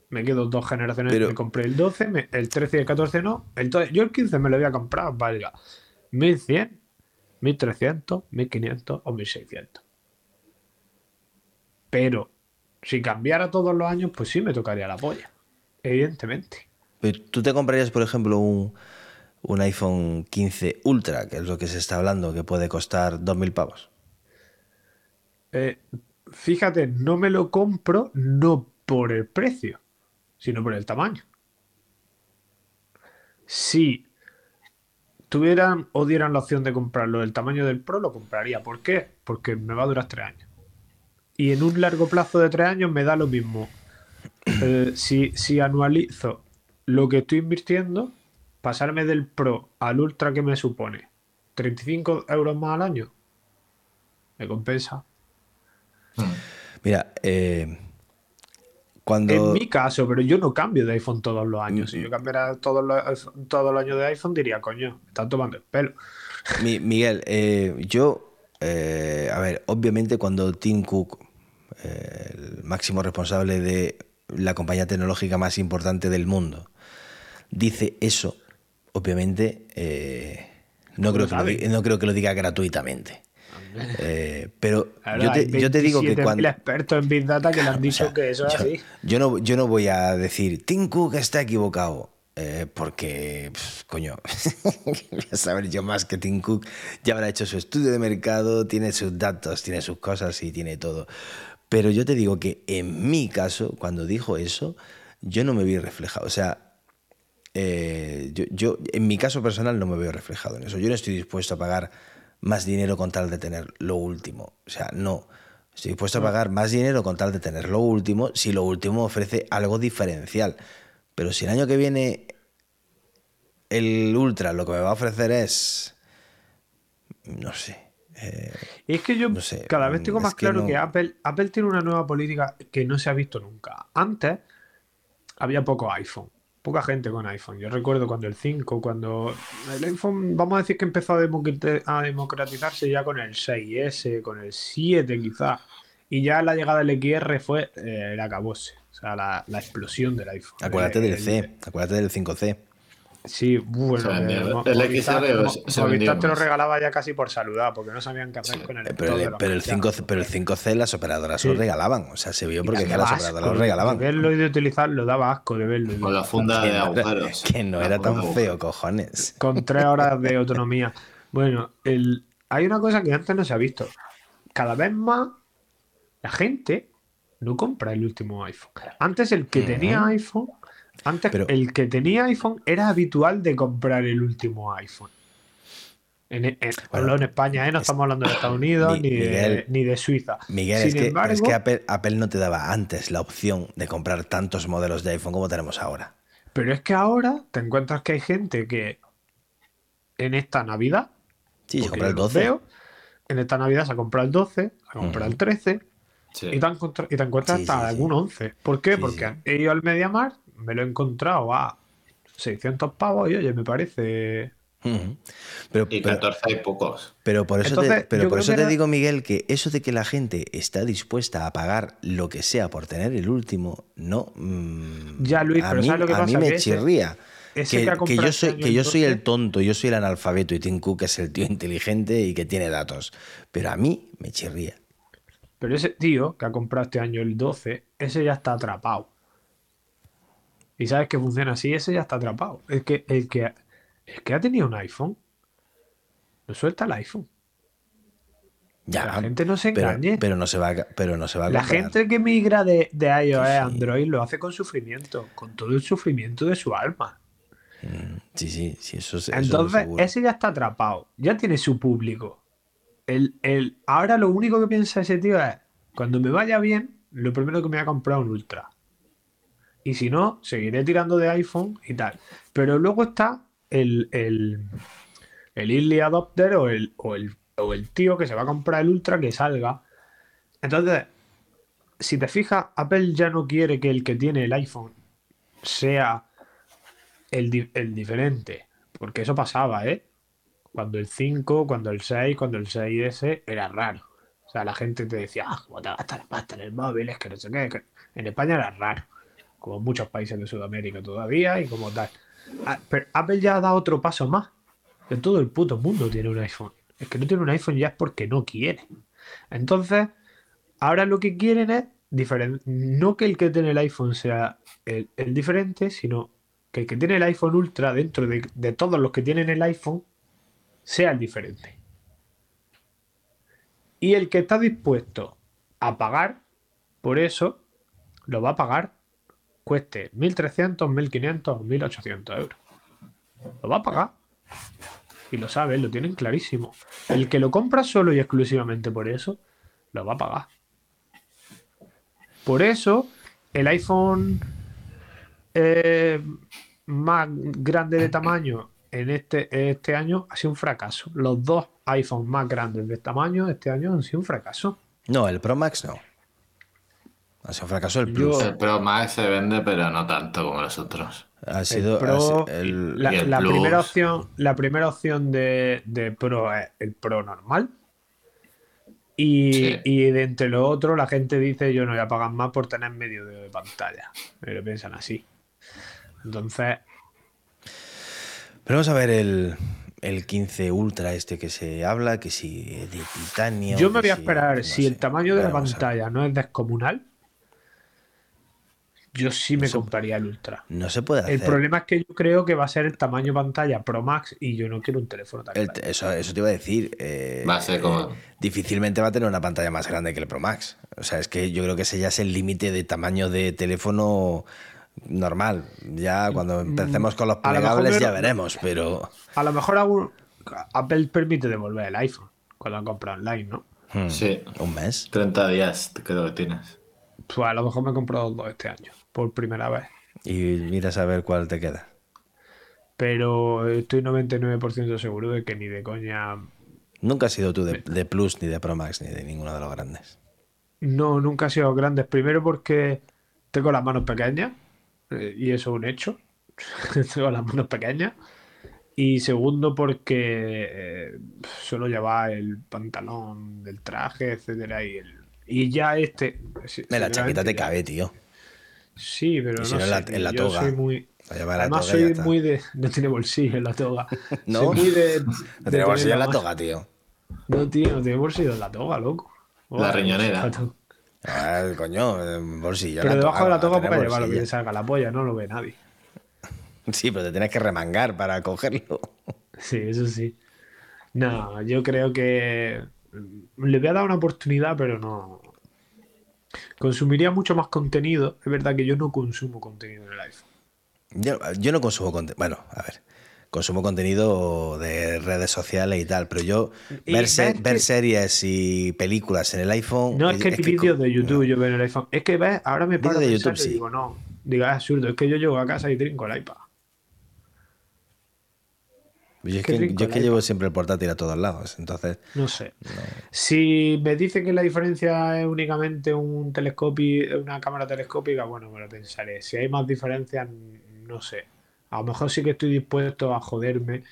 Me quedo dos generaciones, Pero- me compré el 12, me- el 13 y el 14 no. Entonces, yo el 15 me lo voy a comprar, valga 1100, 1300, 1500 o 1600. Pero si cambiara todos los años, pues sí me tocaría la polla. Evidentemente. Pero ¿Tú te comprarías, por ejemplo, un, un iPhone 15 Ultra, que es lo que se está hablando, que puede costar 2.000 pavos? Eh, fíjate, no me lo compro no por el precio, sino por el tamaño. Si tuvieran o dieran la opción de comprarlo el tamaño del Pro, lo compraría. ¿Por qué? Porque me va a durar tres años. Y en un largo plazo de tres años me da lo mismo. Eh, si, si anualizo lo que estoy invirtiendo, pasarme del Pro al Ultra que me supone 35 euros más al año, me compensa. Mira, eh, cuando. En mi caso, pero yo no cambio de iPhone todos los años. Si yo cambiara todos los, todos los años de iPhone, diría, coño, me están tomando el pelo. Mi- Miguel, eh, yo, eh, a ver, obviamente cuando Tim Cook, eh, el máximo responsable de la compañía tecnológica más importante del mundo, dice eso, obviamente eh, no, creo que lo, no creo que lo diga gratuitamente. Eh, pero Claro, yo, te, yo te digo que 27.000 cuando... expertos en Big Data que le han O dicho sea, que eso es yo, así. yo no, yo no voy a decir, Tim Cook está equivocado. eh, porque, pf, coño, voy a saber yo más que Tim Cook. Ya habrá hecho su estudio de mercado, tiene sus datos, tiene sus cosas y tiene todo. Pero yo te digo que en mi caso, cuando dijo eso, yo no me vi reflejado. O sea, eh, yo, yo, en mi caso personal no me veo reflejado en eso. Yo no estoy dispuesto a pagar más dinero con tal de tener lo último. O sea, no. Estoy dispuesto a pagar más dinero con tal de tener lo último si lo último ofrece algo diferencial. Pero si el año que viene el Ultra lo que me va a ofrecer es. No sé. eh, Y es que yo No sé, cada vez tengo más que claro no- que Apple, Apple tiene una nueva política que no se ha visto nunca. Antes había poco iPhone, poca gente con iPhone. Yo recuerdo cuando el 5, cuando el iPhone, vamos a decir que empezó a, democratizarse ya con el 6S, con el 7 quizás. Y ya la llegada del XR fue eh, el acabose, o sea, la, la explosión del iPhone. acuérdate El- del el- C, acuérdate del 5C. Sí, bueno, eh, El Movistar, XR se Movistar te lo regalaba ya casi por saludar, porque no sabían qué hacer Sí, con el Pero, de el, pero, el candidatos. 5, pero el 5C las operadoras Sí. lo regalaban. O sea, se vio porque las operadoras lo de regalaban. verlo y de utilizarlo, daba asco de verlo. de- Con la funda de agujeros. que no era tan de feo, cojones. Con tres horas de autonomía. Bueno, el... hay una cosa que antes no se ha visto. Cada vez más la gente no compra el último iPhone. Antes el que tenía iPhone, antes Pero- el que tenía iPhone era habitual de comprar el último iPhone. En, en- en España, ¿eh? no estamos hablando de Estados Unidos Mi- ni, de, Miguel- ni de Suiza. Miguel, Sin es que, embargo, es que Apple, Apple no te daba antes la opción de comprar tantos modelos de iPhone como tenemos ahora. Pero es que ahora te encuentras que hay gente que en esta Navidad, Sí, se compra el yo los 12. veo, en esta Navidad se ha comprado el 12, se ha comprado el 13 Sí. y, te, encontra- y te encuentras Sí, hasta sí, sí. algún 11. ¿Por qué? Sí, Porque sí. he ido al MediaMar, me lo he encontrado a 600 pavos y oye, me parece... Pero, Y pero- 14 hay pocos. pero por eso, Entonces, te, pero por eso te era- digo, Miguel, que eso de que la gente está dispuesta a pagar lo que sea por tener el último, no. mm, Ya, Luis, a pero mí, ¿sabes lo que a pasa? mí me Que chirría. ese que, que que yo este soy, año que yo soy el tonto, yo soy el analfabeto y Tim Cook es el tío inteligente y que tiene datos. Pero a mí me chirría. Pero ese tío que ha comprado este año el 12, ese ya está atrapado. Y sabes que funciona así, ese ya está atrapado. Es que el que, el que ha tenido un iPhone, no suelta el iPhone. Ya, La gente no se engañe. pero no se va, a- pero no se va a La comprar. gente que migra de, de iOS a. Android lo hace con sufrimiento, con todo el sufrimiento de su alma. Sí, sí, sí, eso, es- Entonces, ese ya está atrapado, ya tiene su público. El, el- ahora lo único que piensa ese tío es, cuando me vaya bien, lo primero que me voy a comprar un Ultra. Y si no, seguiré tirando de iPhone y tal. Pero luego está el, el, el early adopter o el, o, el, o el tío que se va a comprar el Ultra que salga. Entonces, si te fijas, Apple ya no quiere que el que tiene el iPhone sea el, el diferente. Porque eso pasaba, ¿eh? Cuando el 5, cuando el 6, cuando el 6S era raro. O sea, la gente te decía, ah, ¿cómo te gastas la pasta en el móvil? Es que no sé qué. que-". En España era raro. Como muchos países de Sudamérica todavía y como tal. Ah, Pero Apple ya ha dado otro paso más. Que todo el puto mundo tiene un iPhone. Es que no tiene un iPhone ya es porque no quiere. Entonces, ahora lo que quieren es diferen- no que el que tiene el iPhone sea el, diferente, sino que el que tiene el iPhone Ultra dentro de, de todos los que tienen el iPhone sea el diferente. Y el que está dispuesto a pagar por eso, lo va a pagar, cueste 1.300, 1.500 o 1.800 euros. Lo va a pagar. Y lo saben, lo tienen clarísimo. El que lo compra solo y exclusivamente por eso, lo va a pagar. Por eso, el iPhone eh, más grande de tamaño en este, este año ha sido un fracaso. Los dos iPhones más grandes de tamaño este año han sido un fracaso. No, el Pro Max no. Ha sido un fracaso el Yo- Plus. El Pro Max se vende, pero no tanto como los otros. Ha El sido Pro- ha sido el- la, el la primera opción, la primera opción de, de Pro es el Pro normal. Y, Sí. y de entre los otros, la gente dice yo no voy a pagar más por tener medio de pantalla. Pero piensan así. Entonces, Pero vamos a ver el, el 15 Ultra este que se habla, que si de titanio. yo me voy a si- esperar. no si el tamaño de la pantalla no es descomunal, yo sí me compraría el Ultra. No se puede hacer. El problema es que yo creo que va a ser el tamaño pantalla Pro Max y yo no quiero un teléfono tan El- grande. eso, eso te iba a decir. eh, Va a ser como- eh, difícilmente va a tener una pantalla más grande que el Pro Max. O sea, es que yo creo que ese ya es el límite de tamaño de teléfono normal. Ya cuando empecemos con los Mm, mejor plegables ya veremos, pero. A lo mejor algún- Apple permite devolver el iPhone cuando han comprado online, ¿no? hmm, Sí. Un mes. 30 días creo que tienes. Pues a lo mejor me he comprado dos este año, por primera vez. Y miras a ver cuál te queda. Pero estoy 99% seguro de que ni de coña. Nunca has sido tú de, de Plus, ni de Pro Max, ni de ninguno de los grandes. No, nunca he sido grandes. Primero porque tengo las manos pequeñas. eh, y eso es un hecho. tengo las manos pequeñas. Y segundo porque eh, suelo llevar el pantalón del traje, etcétera. Y, el- y ya este. En la chaqueta te cabe, tío. Sí, pero no si no, en sé, la- en la yo soy muy... La la Además soy muy de... No tiene bolsillo en la toga. ¿No? Soy muy de... No de tiene bolsillo en la toga, tío. No, tío, no tiene bolsillo en la toga, loco. La riñonera. La. Ah, coño, eh, bolsillo. en Pero debajo de la toga para para llevar lo que te salga la polla, no lo ve nadie. Sí, pero te tienes que remangar para cogerlo. Sí, eso sí. No, yo creo que le voy a dar una oportunidad, pero no. Consumiría mucho más contenido. Es verdad que yo no consumo contenido en el iPhone. Yo, yo no consumo contenido. Bueno, a ver. Consumo contenido de redes sociales y tal, pero yo ver, se- ver que- series y películas en el iPhone. No es que vídeos de YouTube yo veo en el iPhone. Es que ves, ahora me paro de YouTube, y sí. digo, no. Digo, es absurdo. Es que yo llego a casa y trinco el iPad. Yo es que, rico yo es que llevo siempre el portátil a todos lados. Entonces, No sé. Si me dice que la diferencia es únicamente un telescopio, una cámara telescópica, bueno, me lo pensaré. Si hay más diferencias, no sé. A lo mejor sí que estoy dispuesto a joderme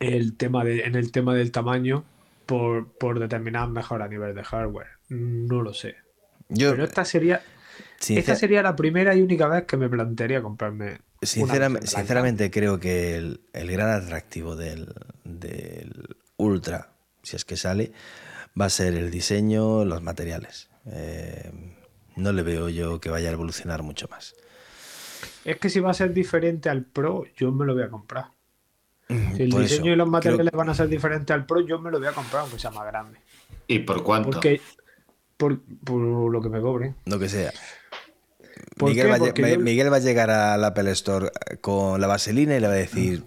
el tema de, en el tema del tamaño por, por determinadas mejoras a nivel de hardware. No lo sé. yo, Pero esta sería, sincer- esta sería la primera y única vez que me plantearía comprarme. sinceramente creo que el, el gran atractivo del, del Ultra, si es que sale, va a ser el diseño, los materiales. Eh, no le veo yo que vaya a evolucionar mucho más. Es que si va a ser diferente al Pro, yo me lo voy a comprar. Si el Por diseño eso, y los creo- materiales van a ser diferentes al Pro, yo me lo voy a comprar aunque sea más grande. ¿Y por cuánto? Porque por, por lo que me cobre. Lo que sea. ¿Por Miguel, qué? va, a lle- Porque me- yo- Miguel va a llegar al Apple Store con la vaselina y le va a decir,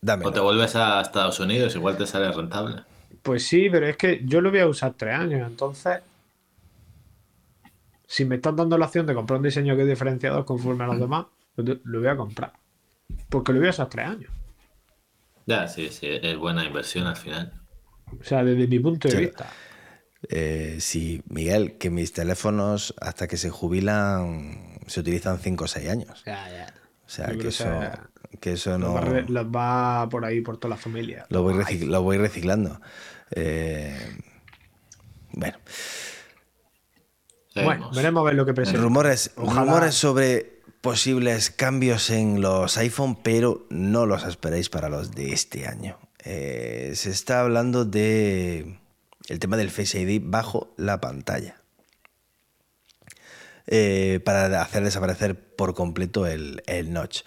dame. O te vuelves a Estados Unidos, igual te sale rentable. Pues sí, pero es que yo lo voy a usar tres años, entonces. Si me están dando la opción de comprar un diseño que es diferenciador conforme a los demás, lo lo voy a comprar. Porque lo voy a usar tres años. Ya, sí, sí, es buena inversión al final. O sea, desde mi punto de Sí. vista. Eh, sí, Miguel, que mis teléfonos hasta que se jubilan se utilizan 5 o 6 años. Ya, ya. O sea, que eso, que eso Los, no... va, los va por ahí, por toda la familia. Lo voy, lo voy reciclando. Eh, bueno, Bueno, Seguimos. veremos a ver lo que presenta. rumores, Ojalá- rumores sobre posibles cambios en los iPhone, pero no los esperéis para los de este año. Eh, se está hablando de el tema del Face ID bajo la pantalla. Eh, para hacer desaparecer por completo el, notch.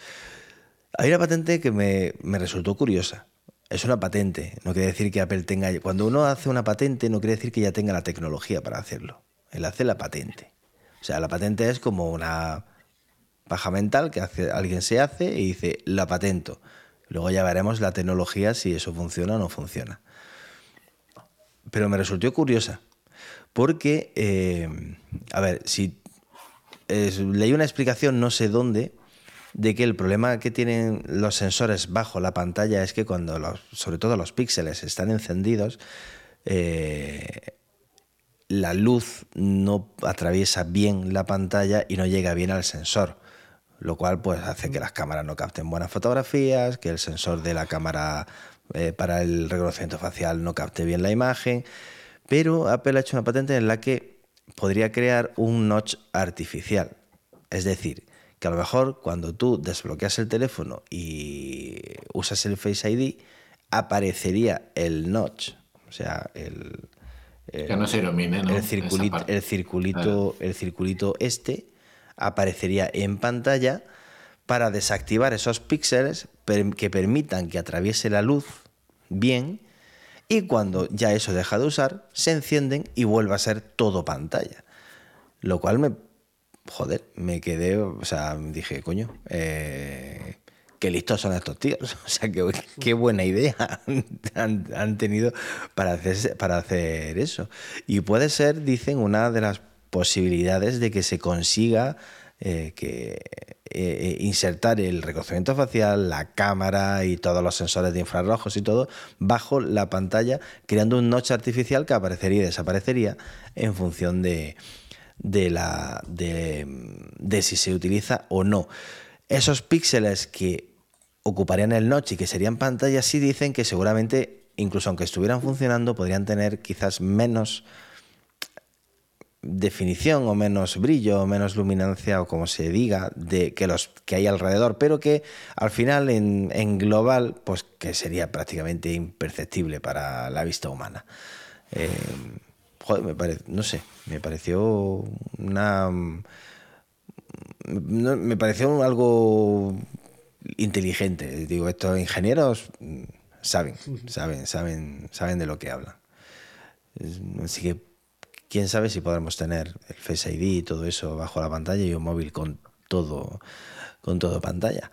Hay una patente que me, me resultó curiosa. Es una patente, no quiere decir que Apple tenga... Cuando uno hace una patente no quiere decir que ya tenga la tecnología para hacerlo. Él hace la patente. O sea, la patente es como una paja mental que hace, alguien se hace y dice, la patento. Luego ya veremos la tecnología si eso funciona o no funciona. Pero me resultó curiosa. Porque, eh, a ver, si leí una explicación, no sé dónde, de que el problema que tienen los sensores bajo la pantalla es que cuando, los, sobre todo los píxeles, están encendidos, eh, la luz no atraviesa bien la pantalla y no llega bien al sensor, lo cual pues hace que las cámaras no capten buenas fotografías, que el sensor de la cámara eh, para el reconocimiento facial no capte bien la imagen, pero Apple ha hecho una patente en la que podría crear un notch artificial, es decir, que a lo mejor cuando tú desbloqueas el teléfono y usas el Face ID, aparecería el notch, o sea, el, el- Que no se ilumine, ¿no? el circulito, el circulito este aparecería en pantalla para desactivar esos píxeles que permitan que atraviese la luz bien y cuando ya eso deja de usar se encienden y vuelve a ser todo pantalla. Lo cual me joder, me quedé, o sea, dije, coño, eh, qué listos son estos tíos. O sea, qué, qué buena idea han, han tenido para hacer, para hacer eso. Y puede ser, dicen, una de las posibilidades de que se consiga eh, que eh, insertar el reconocimiento facial, la cámara y todos los sensores de infrarrojos y todo bajo la pantalla, creando un notch artificial que aparecería y desaparecería en función de, de, la, de, de si se utiliza o no. Esos píxeles que ocuparían el notch y que serían pantallas, sí dicen que seguramente, incluso aunque estuvieran funcionando, podrían tener quizás menos definición o menos brillo o menos luminancia o como se diga de que los que hay alrededor pero que al final en, global pues que sería prácticamente imperceptible para la vista humana. Eh, joder, me pare, no sé me pareció una me pareció algo inteligente. Digo estos ingenieros saben saben saben saben de lo que hablan. Así que quién sabe si podremos tener el Face ID y todo eso bajo la pantalla y un móvil con todo, con todo pantalla.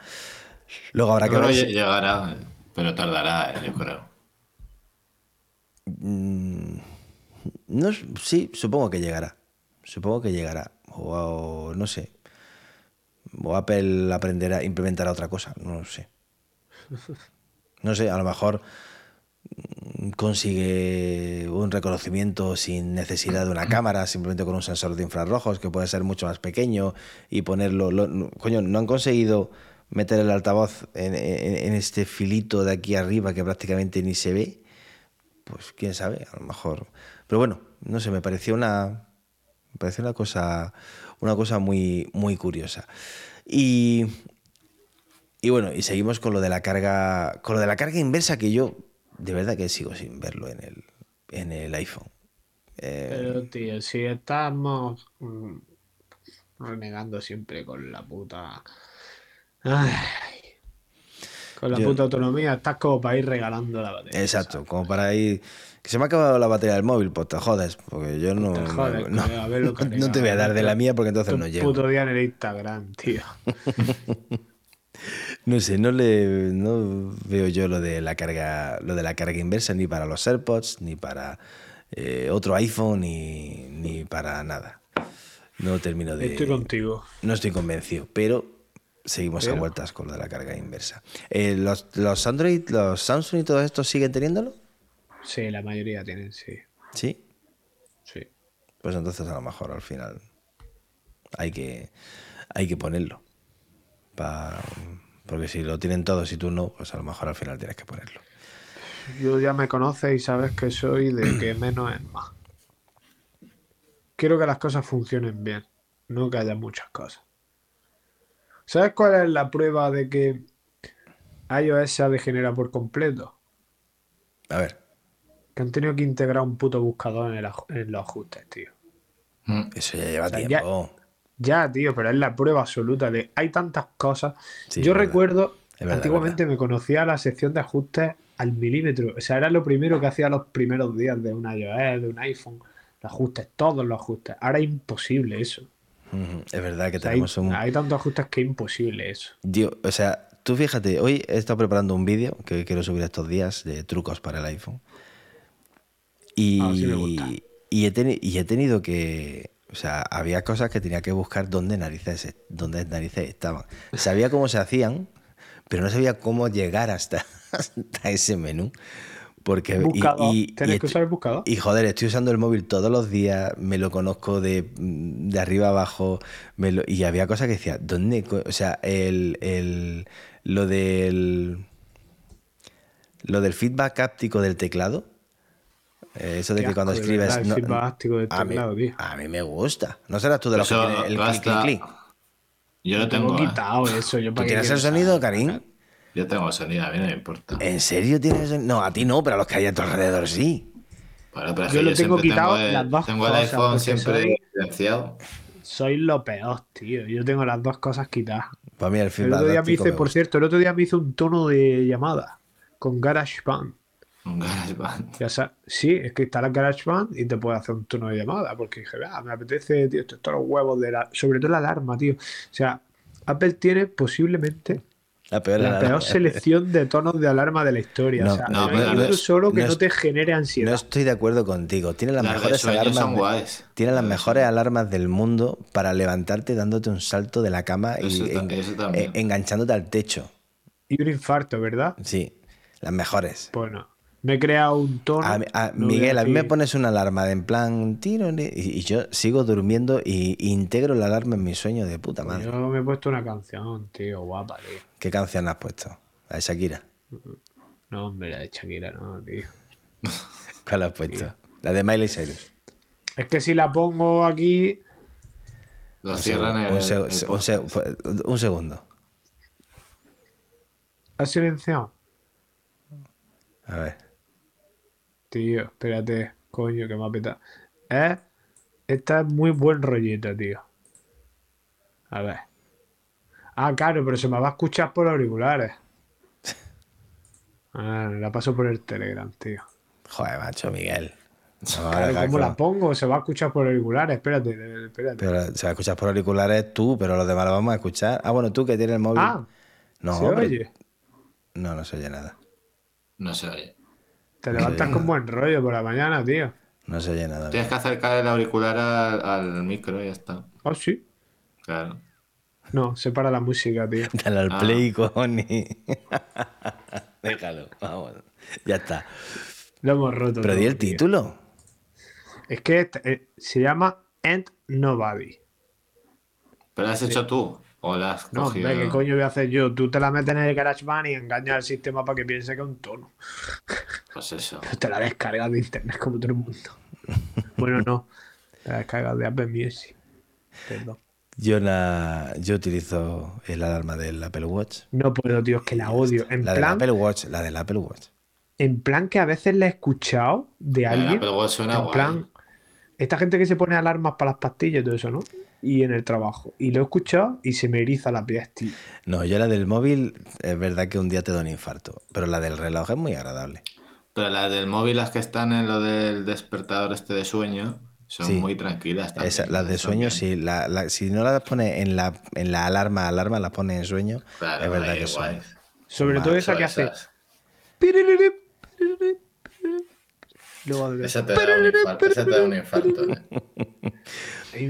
Luego habrá que ver. Llegará, pero tardará, eh, yo creo. Mm, no, sí, supongo que llegará. Supongo que llegará. O, o, no sé. O Apple aprenderá, implementará otra cosa. No lo sé. No sé, a lo mejor consigue un reconocimiento sin necesidad de una cámara, simplemente con un sensor de infrarrojos que puede ser mucho más pequeño y ponerlo... coño, no han conseguido meter el altavoz en, este filito de aquí arriba que prácticamente ni se ve. Pues quién sabe, a lo mejor. Pero bueno, no sé, me pareció una... Me pareció una cosa, una cosa muy, muy curiosa. Y, y bueno, y seguimos con lo de la carga, con lo de la carga inversa que yo de verdad que sigo sin verlo en el, en el iPhone. Eh, Pero, tío, si estamos mm, renegando siempre con la puta. con la puta autonomía, estás como para ir regalando la batería. Exacto, como para ir. Que se me ha acabado la batería del móvil, pues te jodes, porque yo no. Te jodes, no, no, te voy a dar de la mía porque entonces no llego. puto día en el Instagram, tío. No sé, no le no veo yo lo de la carga, lo de la carga inversa ni para los AirPods, ni para eh, otro iPhone, ni, ni para nada. No termino de. Estoy contigo. No estoy convencido, pero seguimos a vueltas con lo de la carga inversa. Eh, ¿los, ¿Los Android, los Samsung y todos estos siguen teniéndolo? Sí, la mayoría tienen, sí. ¿Sí? Sí. Pues entonces a lo mejor al final hay que, hay que ponerlo. Para porque si lo tienen todos y tú no, pues a lo mejor al final tienes que ponerlo. Yo ya me conoces y sabes que soy de que menos es más. Quiero que las cosas funcionen bien, no que haya muchas cosas. ¿Sabes cuál es la prueba de que iOS se ha degenerado por completo? A ver. Que han tenido que integrar un puto buscador en, los ajustes, tío. Eso ya lleva tiempo. Ya, tío, pero es la prueba absoluta de hay tantas cosas. Yo recuerdo, antiguamente me conocía la sección de ajustes al milímetro. O sea, era lo primero que hacía los primeros días de un iOS, de un iPhone. Los ajustes, todos los ajustes. Ahora es imposible eso. Es verdad que tenemos hay, un. Hay tantos ajustes que es imposible eso. Tío, o sea, tú fíjate, hoy he estado preparando un vídeo que quiero subir estos días de trucos para el iPhone. Y, ah, y, he, y he tenido que, o sea, había cosas que tenía que buscar dónde narices, dónde narices estaban. Sabía cómo se hacían, pero no sabía cómo llegar hasta, ese menú. Porque, y, ¿Tienes que usar el buscador? Y joder, estoy usando el móvil todos los días, me lo conozco de, de arriba abajo, y había cosas que decía, ¿dónde? O sea, el, el, lo del. Lo del feedback áptico del teclado, eso de que cuando escribes. no, a, mí, a, mí, me gusta. ¿No serás tú de los que tiene el clic, clic, clic? Yo lo tengo. tengo quitado eso. Yo ¿Tú tienes el sonido, Karim? Yo tengo sonido, a mí no me importa. ¿En serio tienes el... No, a ti no, pero a los que hay a tu alrededor sí. Bueno, pero yo lo tengo quitado las dos Tengo el iPhone siempre silenciado. Soy lo peor, tío. Yo tengo las dos cosas quitadas. Para mí el, el otro día me hice, por cierto, el otro día me hice un tono de llamada con GarageBand. Un GarageBand. Ya sí, es que está la GarageBand y te puede hacer un tono de llamada. Porque dije, ah, me apetece, tío, estos los huevos de la. Sobre todo la alarma, tío. O sea, Apple tiene posiblemente La peor, La peor selección de tonos de alarma de la historia. No, o sea, no, no hay no, uno no, solo que no no, te genere No ansiedad. estoy de acuerdo contigo. Tiene las, Las mejores alarmas. son de- tiene las mejores alarmas del mundo para levantarte dándote un salto de la cama y Eso ta- en- eh, enganchándote al techo. Y un infarto, ¿verdad? Sí, las mejores. Bueno, me he creado un tono. A mí- a- no voy Miguel, a mí me pones una alarma de en plan tiro y, y yo sigo durmiendo y integro la alarma en mi sueño de puta madre. Yo me he puesto una canción, tío, guapa, tío. ¿Qué canción has puesto? La de Shakira. No, hombre, la de Shakira, no, tío. ¿Cuál has puesto? La de Miley Cyrus. Es que si la pongo aquí, Lo cierran el, Un, seg- el un seg- podcast. un segundo. ¿has silenciado? A ver. Tío, espérate, coño, que me ha petado. ¿Eh? Esta es muy buen rollito, tío. A ver. Ah, claro, pero se me va a escuchar por auriculares. Ah, la paso por el Telegram, tío. Joder, macho, Miguel. No, Claro, ¿cómo la pongo? Se va a escuchar por auriculares. Espérate, espérate. Pero se va a escuchar por auriculares tú, pero los demás lo vamos a escuchar. Ah, bueno, tú que tienes el móvil. Ah, no, ¿se oye? No, no se oye nada. No se oye. Te levantas con buen rollo por la mañana, tío. No se oye nada. Tienes que acercar el auricular al, al micro y ya está. Ah, sí. Claro. No, separa la música, tío. Dale al Ah. play, cojones. Déjalo, vamos. Ya está. Lo hemos roto. Pero di el tío. título. Es que este, eh, se llama End Nobody. ¿Pero lo has hecho tú? ¿O la has No, cogido? hombre, ¿qué coño voy a hacer yo? Tú te la metes en el GarageBand y engañas al sistema para que piense que es un tono. Pues eso. Te la descargas de internet como todo el mundo. bueno, no. Te la descargas de Apple Music. Perdón. Yo, la, yo utilizo el alarma del Apple Watch. No puedo, tío, es que la odio. En la del Apple Watch, la del Apple Watch. en plan que a veces la he escuchado de El alguien. Apple Watch suena en guay. plan, esta gente que se pone alarmas para las pastillas y todo eso, ¿no? Y en el trabajo. Y lo he escuchado y se me eriza la piel, tío. No, yo la del móvil, es verdad que un día te da un infarto, pero la del reloj es muy agradable. Pero las del móvil, las que están en lo del despertador este de sueño, son Sí. muy tranquilas también. Esa- las de sueño, sí, la- la- si no las pone en la, en la alarma, alarma, las pone en sueño, Claro, es verdad que son. Sobre todo esa que hace. Esas- Luego de- Esa te da un infarto. Esa te da un infarto. ¿eh?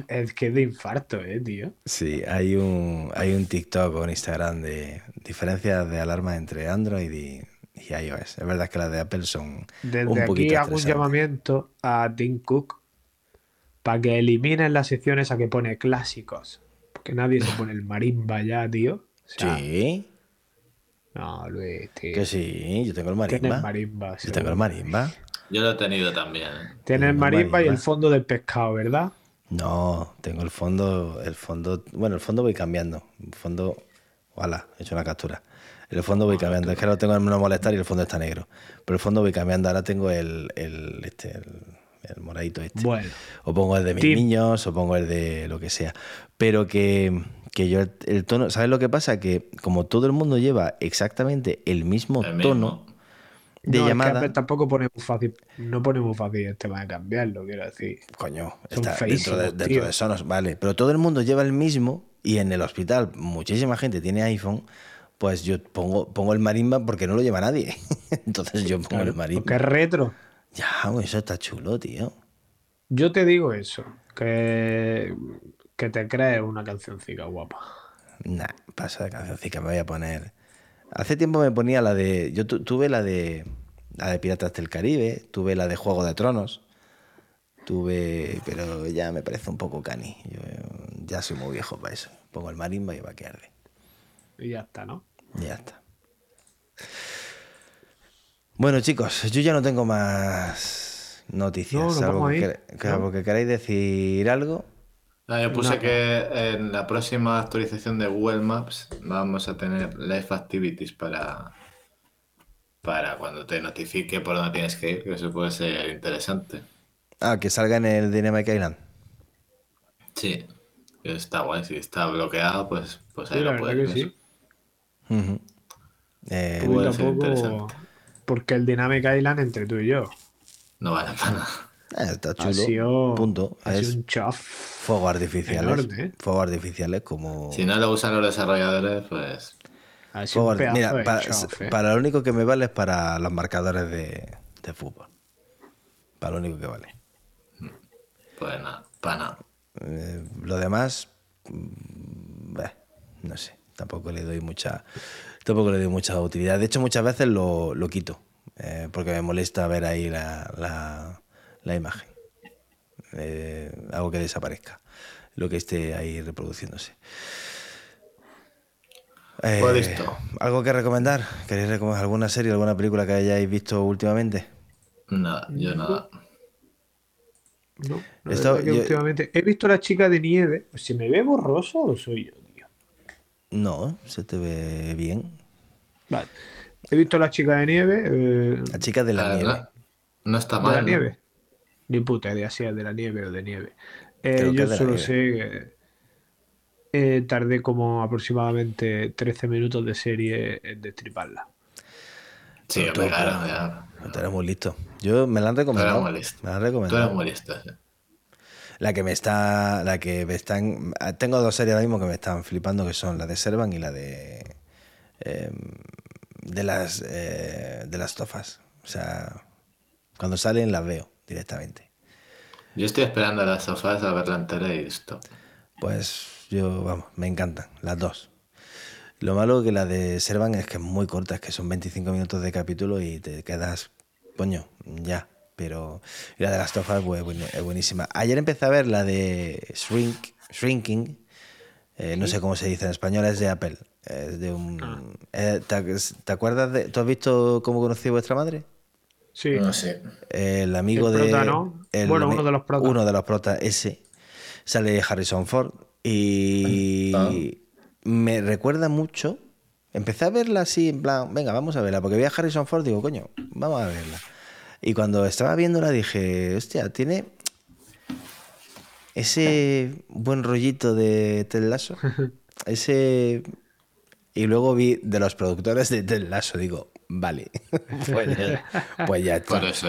Es que es de infarto, eh, tío. Sí, hay un, hay un TikTok o un Instagram de diferencias de alarma entre Android y, y iOS. Es verdad que las de Apple son Desde un aquí poquito hago un llamamiento a Tim Cook para que eliminen la sección esa que pone clásicos. Porque nadie se pone el marimba ya, tío. O sea, Sí, No, Luis, tío. que sí, yo tengo el Tienes marimba. marimba. Yo tengo el marimba. Yo lo he tenido también. ¿eh? Tienes marimba y el marimba. fondo del pescado, ¿verdad? No, tengo el fondo, el fondo, bueno, el fondo voy cambiando. El fondo, ojalá, he hecho una captura. El fondo voy cambiando, es que ahora lo tengo en no molestar y el fondo está negro. Pero el fondo voy cambiando, ahora tengo el, el, este, el, el moradito este. Bueno. O pongo el de mis niños, o pongo el de lo que sea. Pero que, que yo el, el tono, ¿sabes lo que pasa? Que como todo el mundo lleva exactamente el mismo El tono mismo. De no, es que llamada, Apple tampoco pone muy fácil. No pone muy fácil el tema de cambiarlo, quiero decir. Coño, está dentro de, dentro de Sonos, vale. Pero todo el mundo lleva el mismo y en el hospital muchísima gente tiene iPhone, pues yo pongo, pongo el marimba porque no lo lleva nadie. Entonces yo pongo el marimba. Porque es retro. Ya, eso está chulo, tío. Yo te digo eso, que, que te crees una cancioncica guapa. Nah, pasa de cancioncica, me voy a poner. Hace tiempo me ponía la de. Yo tu- tuve la de. La de Piratas del Caribe, tuve la de Juego de Tronos. Tuve. Pero ya me parece un poco cani. Yo ya soy muy viejo para eso. Pongo el marimba y va a quedar de. Y ya está, ¿no? Y Ya está. Bueno, chicos, yo ya no tengo más noticias. No, nos salvo que, salvo ¿no? que queráis decir algo. Ah, yo puse que en la próxima actualización de Google Maps vamos a tener Live Activities para, para cuando te notifique por dónde tienes que ir, que eso puede ser interesante. Ah, que salga en el Dynamic Island. Sí, está guay. Si está bloqueado, pues, pues ahí Sí, lo puedes ver. sí. Eh, Puede ser poco, interesante. porque el Dynamic Island entre tú y yo No vale para nada. Eh, está ha chulo. sido, Punto. ha Es sido un chaf. fuegos artificiales. enorme, ¿eh? Fuegos artificiales como. Si no lo usan los desarrolladores, pues un mira, de para, chof, ¿eh? para lo único que me vale es para los marcadores de, de fútbol. Para lo único que vale. Pues nada, para nada. Eh, lo demás, mm, bah, no sé, tampoco le doy mucha, tampoco le doy mucha utilidad. De hecho, muchas veces lo, lo quito, eh, porque me molesta ver ahí la, la- la imagen. Eh, hago que desaparezca lo que esté ahí reproduciéndose. Eh, Pues listo. ¿Algo que recomendar? ¿Queréis recomendar alguna serie, alguna película que hayáis visto últimamente? Nada, yo nada. No, la Esto- verdad que yo- últimamente he visto la chica de nieve. ¿Se me ve borroso o soy yo, tío? No, se te ve bien. Vale. He visto la chica de nieve. eh, La chica de la nieve. no, no está ¿De mal. la ¿no? nieve? Ni puta idea si es de la nieve o de nieve. Eh, yo de solo sé que eh, tardé como aproximadamente 13 minutos de serie en destriparla. Sí, Tú, pero- ya. Tú eres muy listo. Yo me la han Tú eres recomendado. muy listo. Me la han Tú eres recomendado. muy listo. sí. La que me está. La que me están. Tengo dos series ahora mismo que me están flipando, que son la de Servan y la de. eh, de las. eh, de las tofas. O sea. Cuando salen las veo directamente. Yo estoy esperando a las sofás a verla entera y listo. Pues yo, vamos, me encantan, las dos. Lo malo que la de Servan es que es muy corta, es que son 25 minutos de capítulo y te quedas, coño, ya. Pero y la de las tofas pues, es buenísima. Ayer empecé a ver la de Shrink, Shrinking, eh, no sé cómo se dice en español, es de Apple. Es de un, eh, ¿te, te acuerdas de... ¿Tú has visto cómo conocí a vuestra madre? Sí. No sé. El amigo El de. prota, ¿no? el Bueno, uno de los protas. Uno de los protas, ese. Sale Harrison Ford. Y. Ah. Me recuerda mucho. Empecé a verla así, en plan, venga, vamos a verla. Porque vi a Harrison Ford, digo, coño, vamos a verla. Y cuando estaba viéndola dije, hostia, tiene. Ese buen rollito de Ted Lasso. Ese. Y luego vi de los productores de Ted Lasso, digo, vale, pues, pues ya está. Por eso.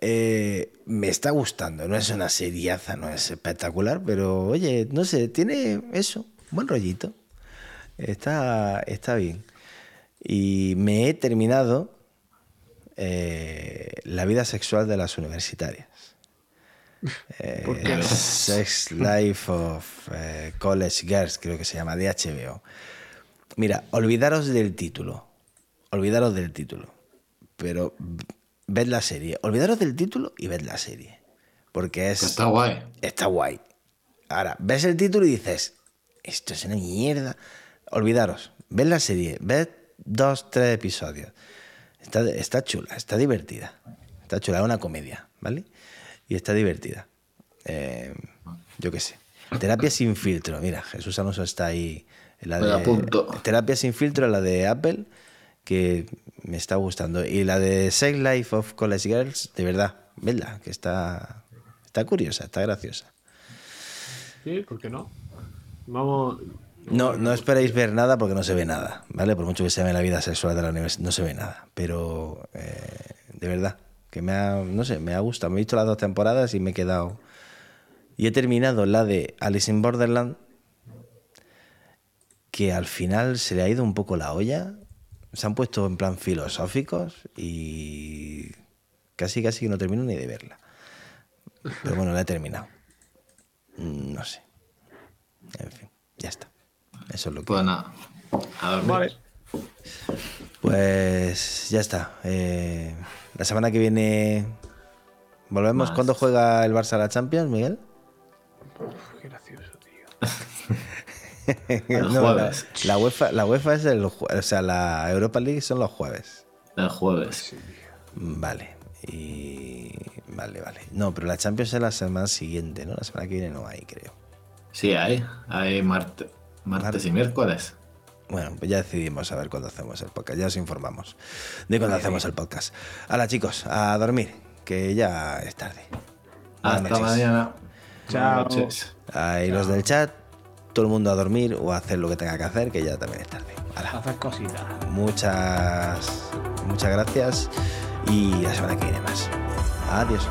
Eh, me está gustando, no es una seriaza, no es espectacular, pero oye, no sé, tiene eso, buen rollito. Está, está bien. Y me he terminado eh, la vida sexual de las universitarias. Eh, ¿Por qué no? Sex Life of eh, College Girls, creo que se llama, de HBO. Mira, olvidaros del título. Olvidaros del título. Pero ved la serie. Olvidaros del título y ved la serie. Porque es. Está guay. Está guay. Ahora, ves el título y dices, esto es una mierda. Olvidaros, ved la serie, ved dos, tres episodios. Está, está chula, está divertida. Está chula, es una comedia, ¿vale? Y está divertida. Eh, yo qué sé. Terapia sin filtro. Mira, Jesús Alonso está ahí. La Me de, apunto. Terapia sin filtro, la de Apple, que me está gustando. Y la de Sex Life of College Girls, de verdad, vedla, que está, está curiosa, está graciosa. Sí, ¿por qué no? Vamos. No, no esperéis ver nada porque no se ve nada, ¿vale? Por mucho que se ve la vida sexual de la universidad, no se ve nada. Pero, eh, de verdad, que me ha, no sé, me ha gustado. Me he visto las dos temporadas y me he quedado... Y he terminado la de Alice in Borderland, que al final se le ha ido un poco la olla. Se han puesto en plan filosóficos y casi casi que no termino ni de verla. Pero bueno, la he terminado. Mm, No sé. En fin, ya está. Eso es lo que... Pues nada. A dormir. Vale. Pues ya está. Eh, la semana que viene volvemos. Más. ¿Cuándo juega el Barça a la Champions, Miguel? Qué gracioso, tío. El No, jueves. la UEFA, la UEFA es el o sea, la Europa League son los jueves. El jueves. Vale. Y vale, vale. No, pero la Champions es la semana siguiente, ¿no? La semana que viene no hay, creo. Sí, hay. Hay marte- martes y miércoles. Bueno, pues ya decidimos a ver cuándo hacemos el podcast. Ya os informamos de cuándo hacemos el podcast. Hala, chicos, a dormir, que ya es tarde. Buenas Hasta noches. mañana. Chao. Buenas noches. Ahí los del chat, todo el mundo a dormir o a hacer lo que tenga que hacer, que ya también es tarde. Hala, Hacer cositas. muchas, muchas gracias y la semana que viene más. Adiós.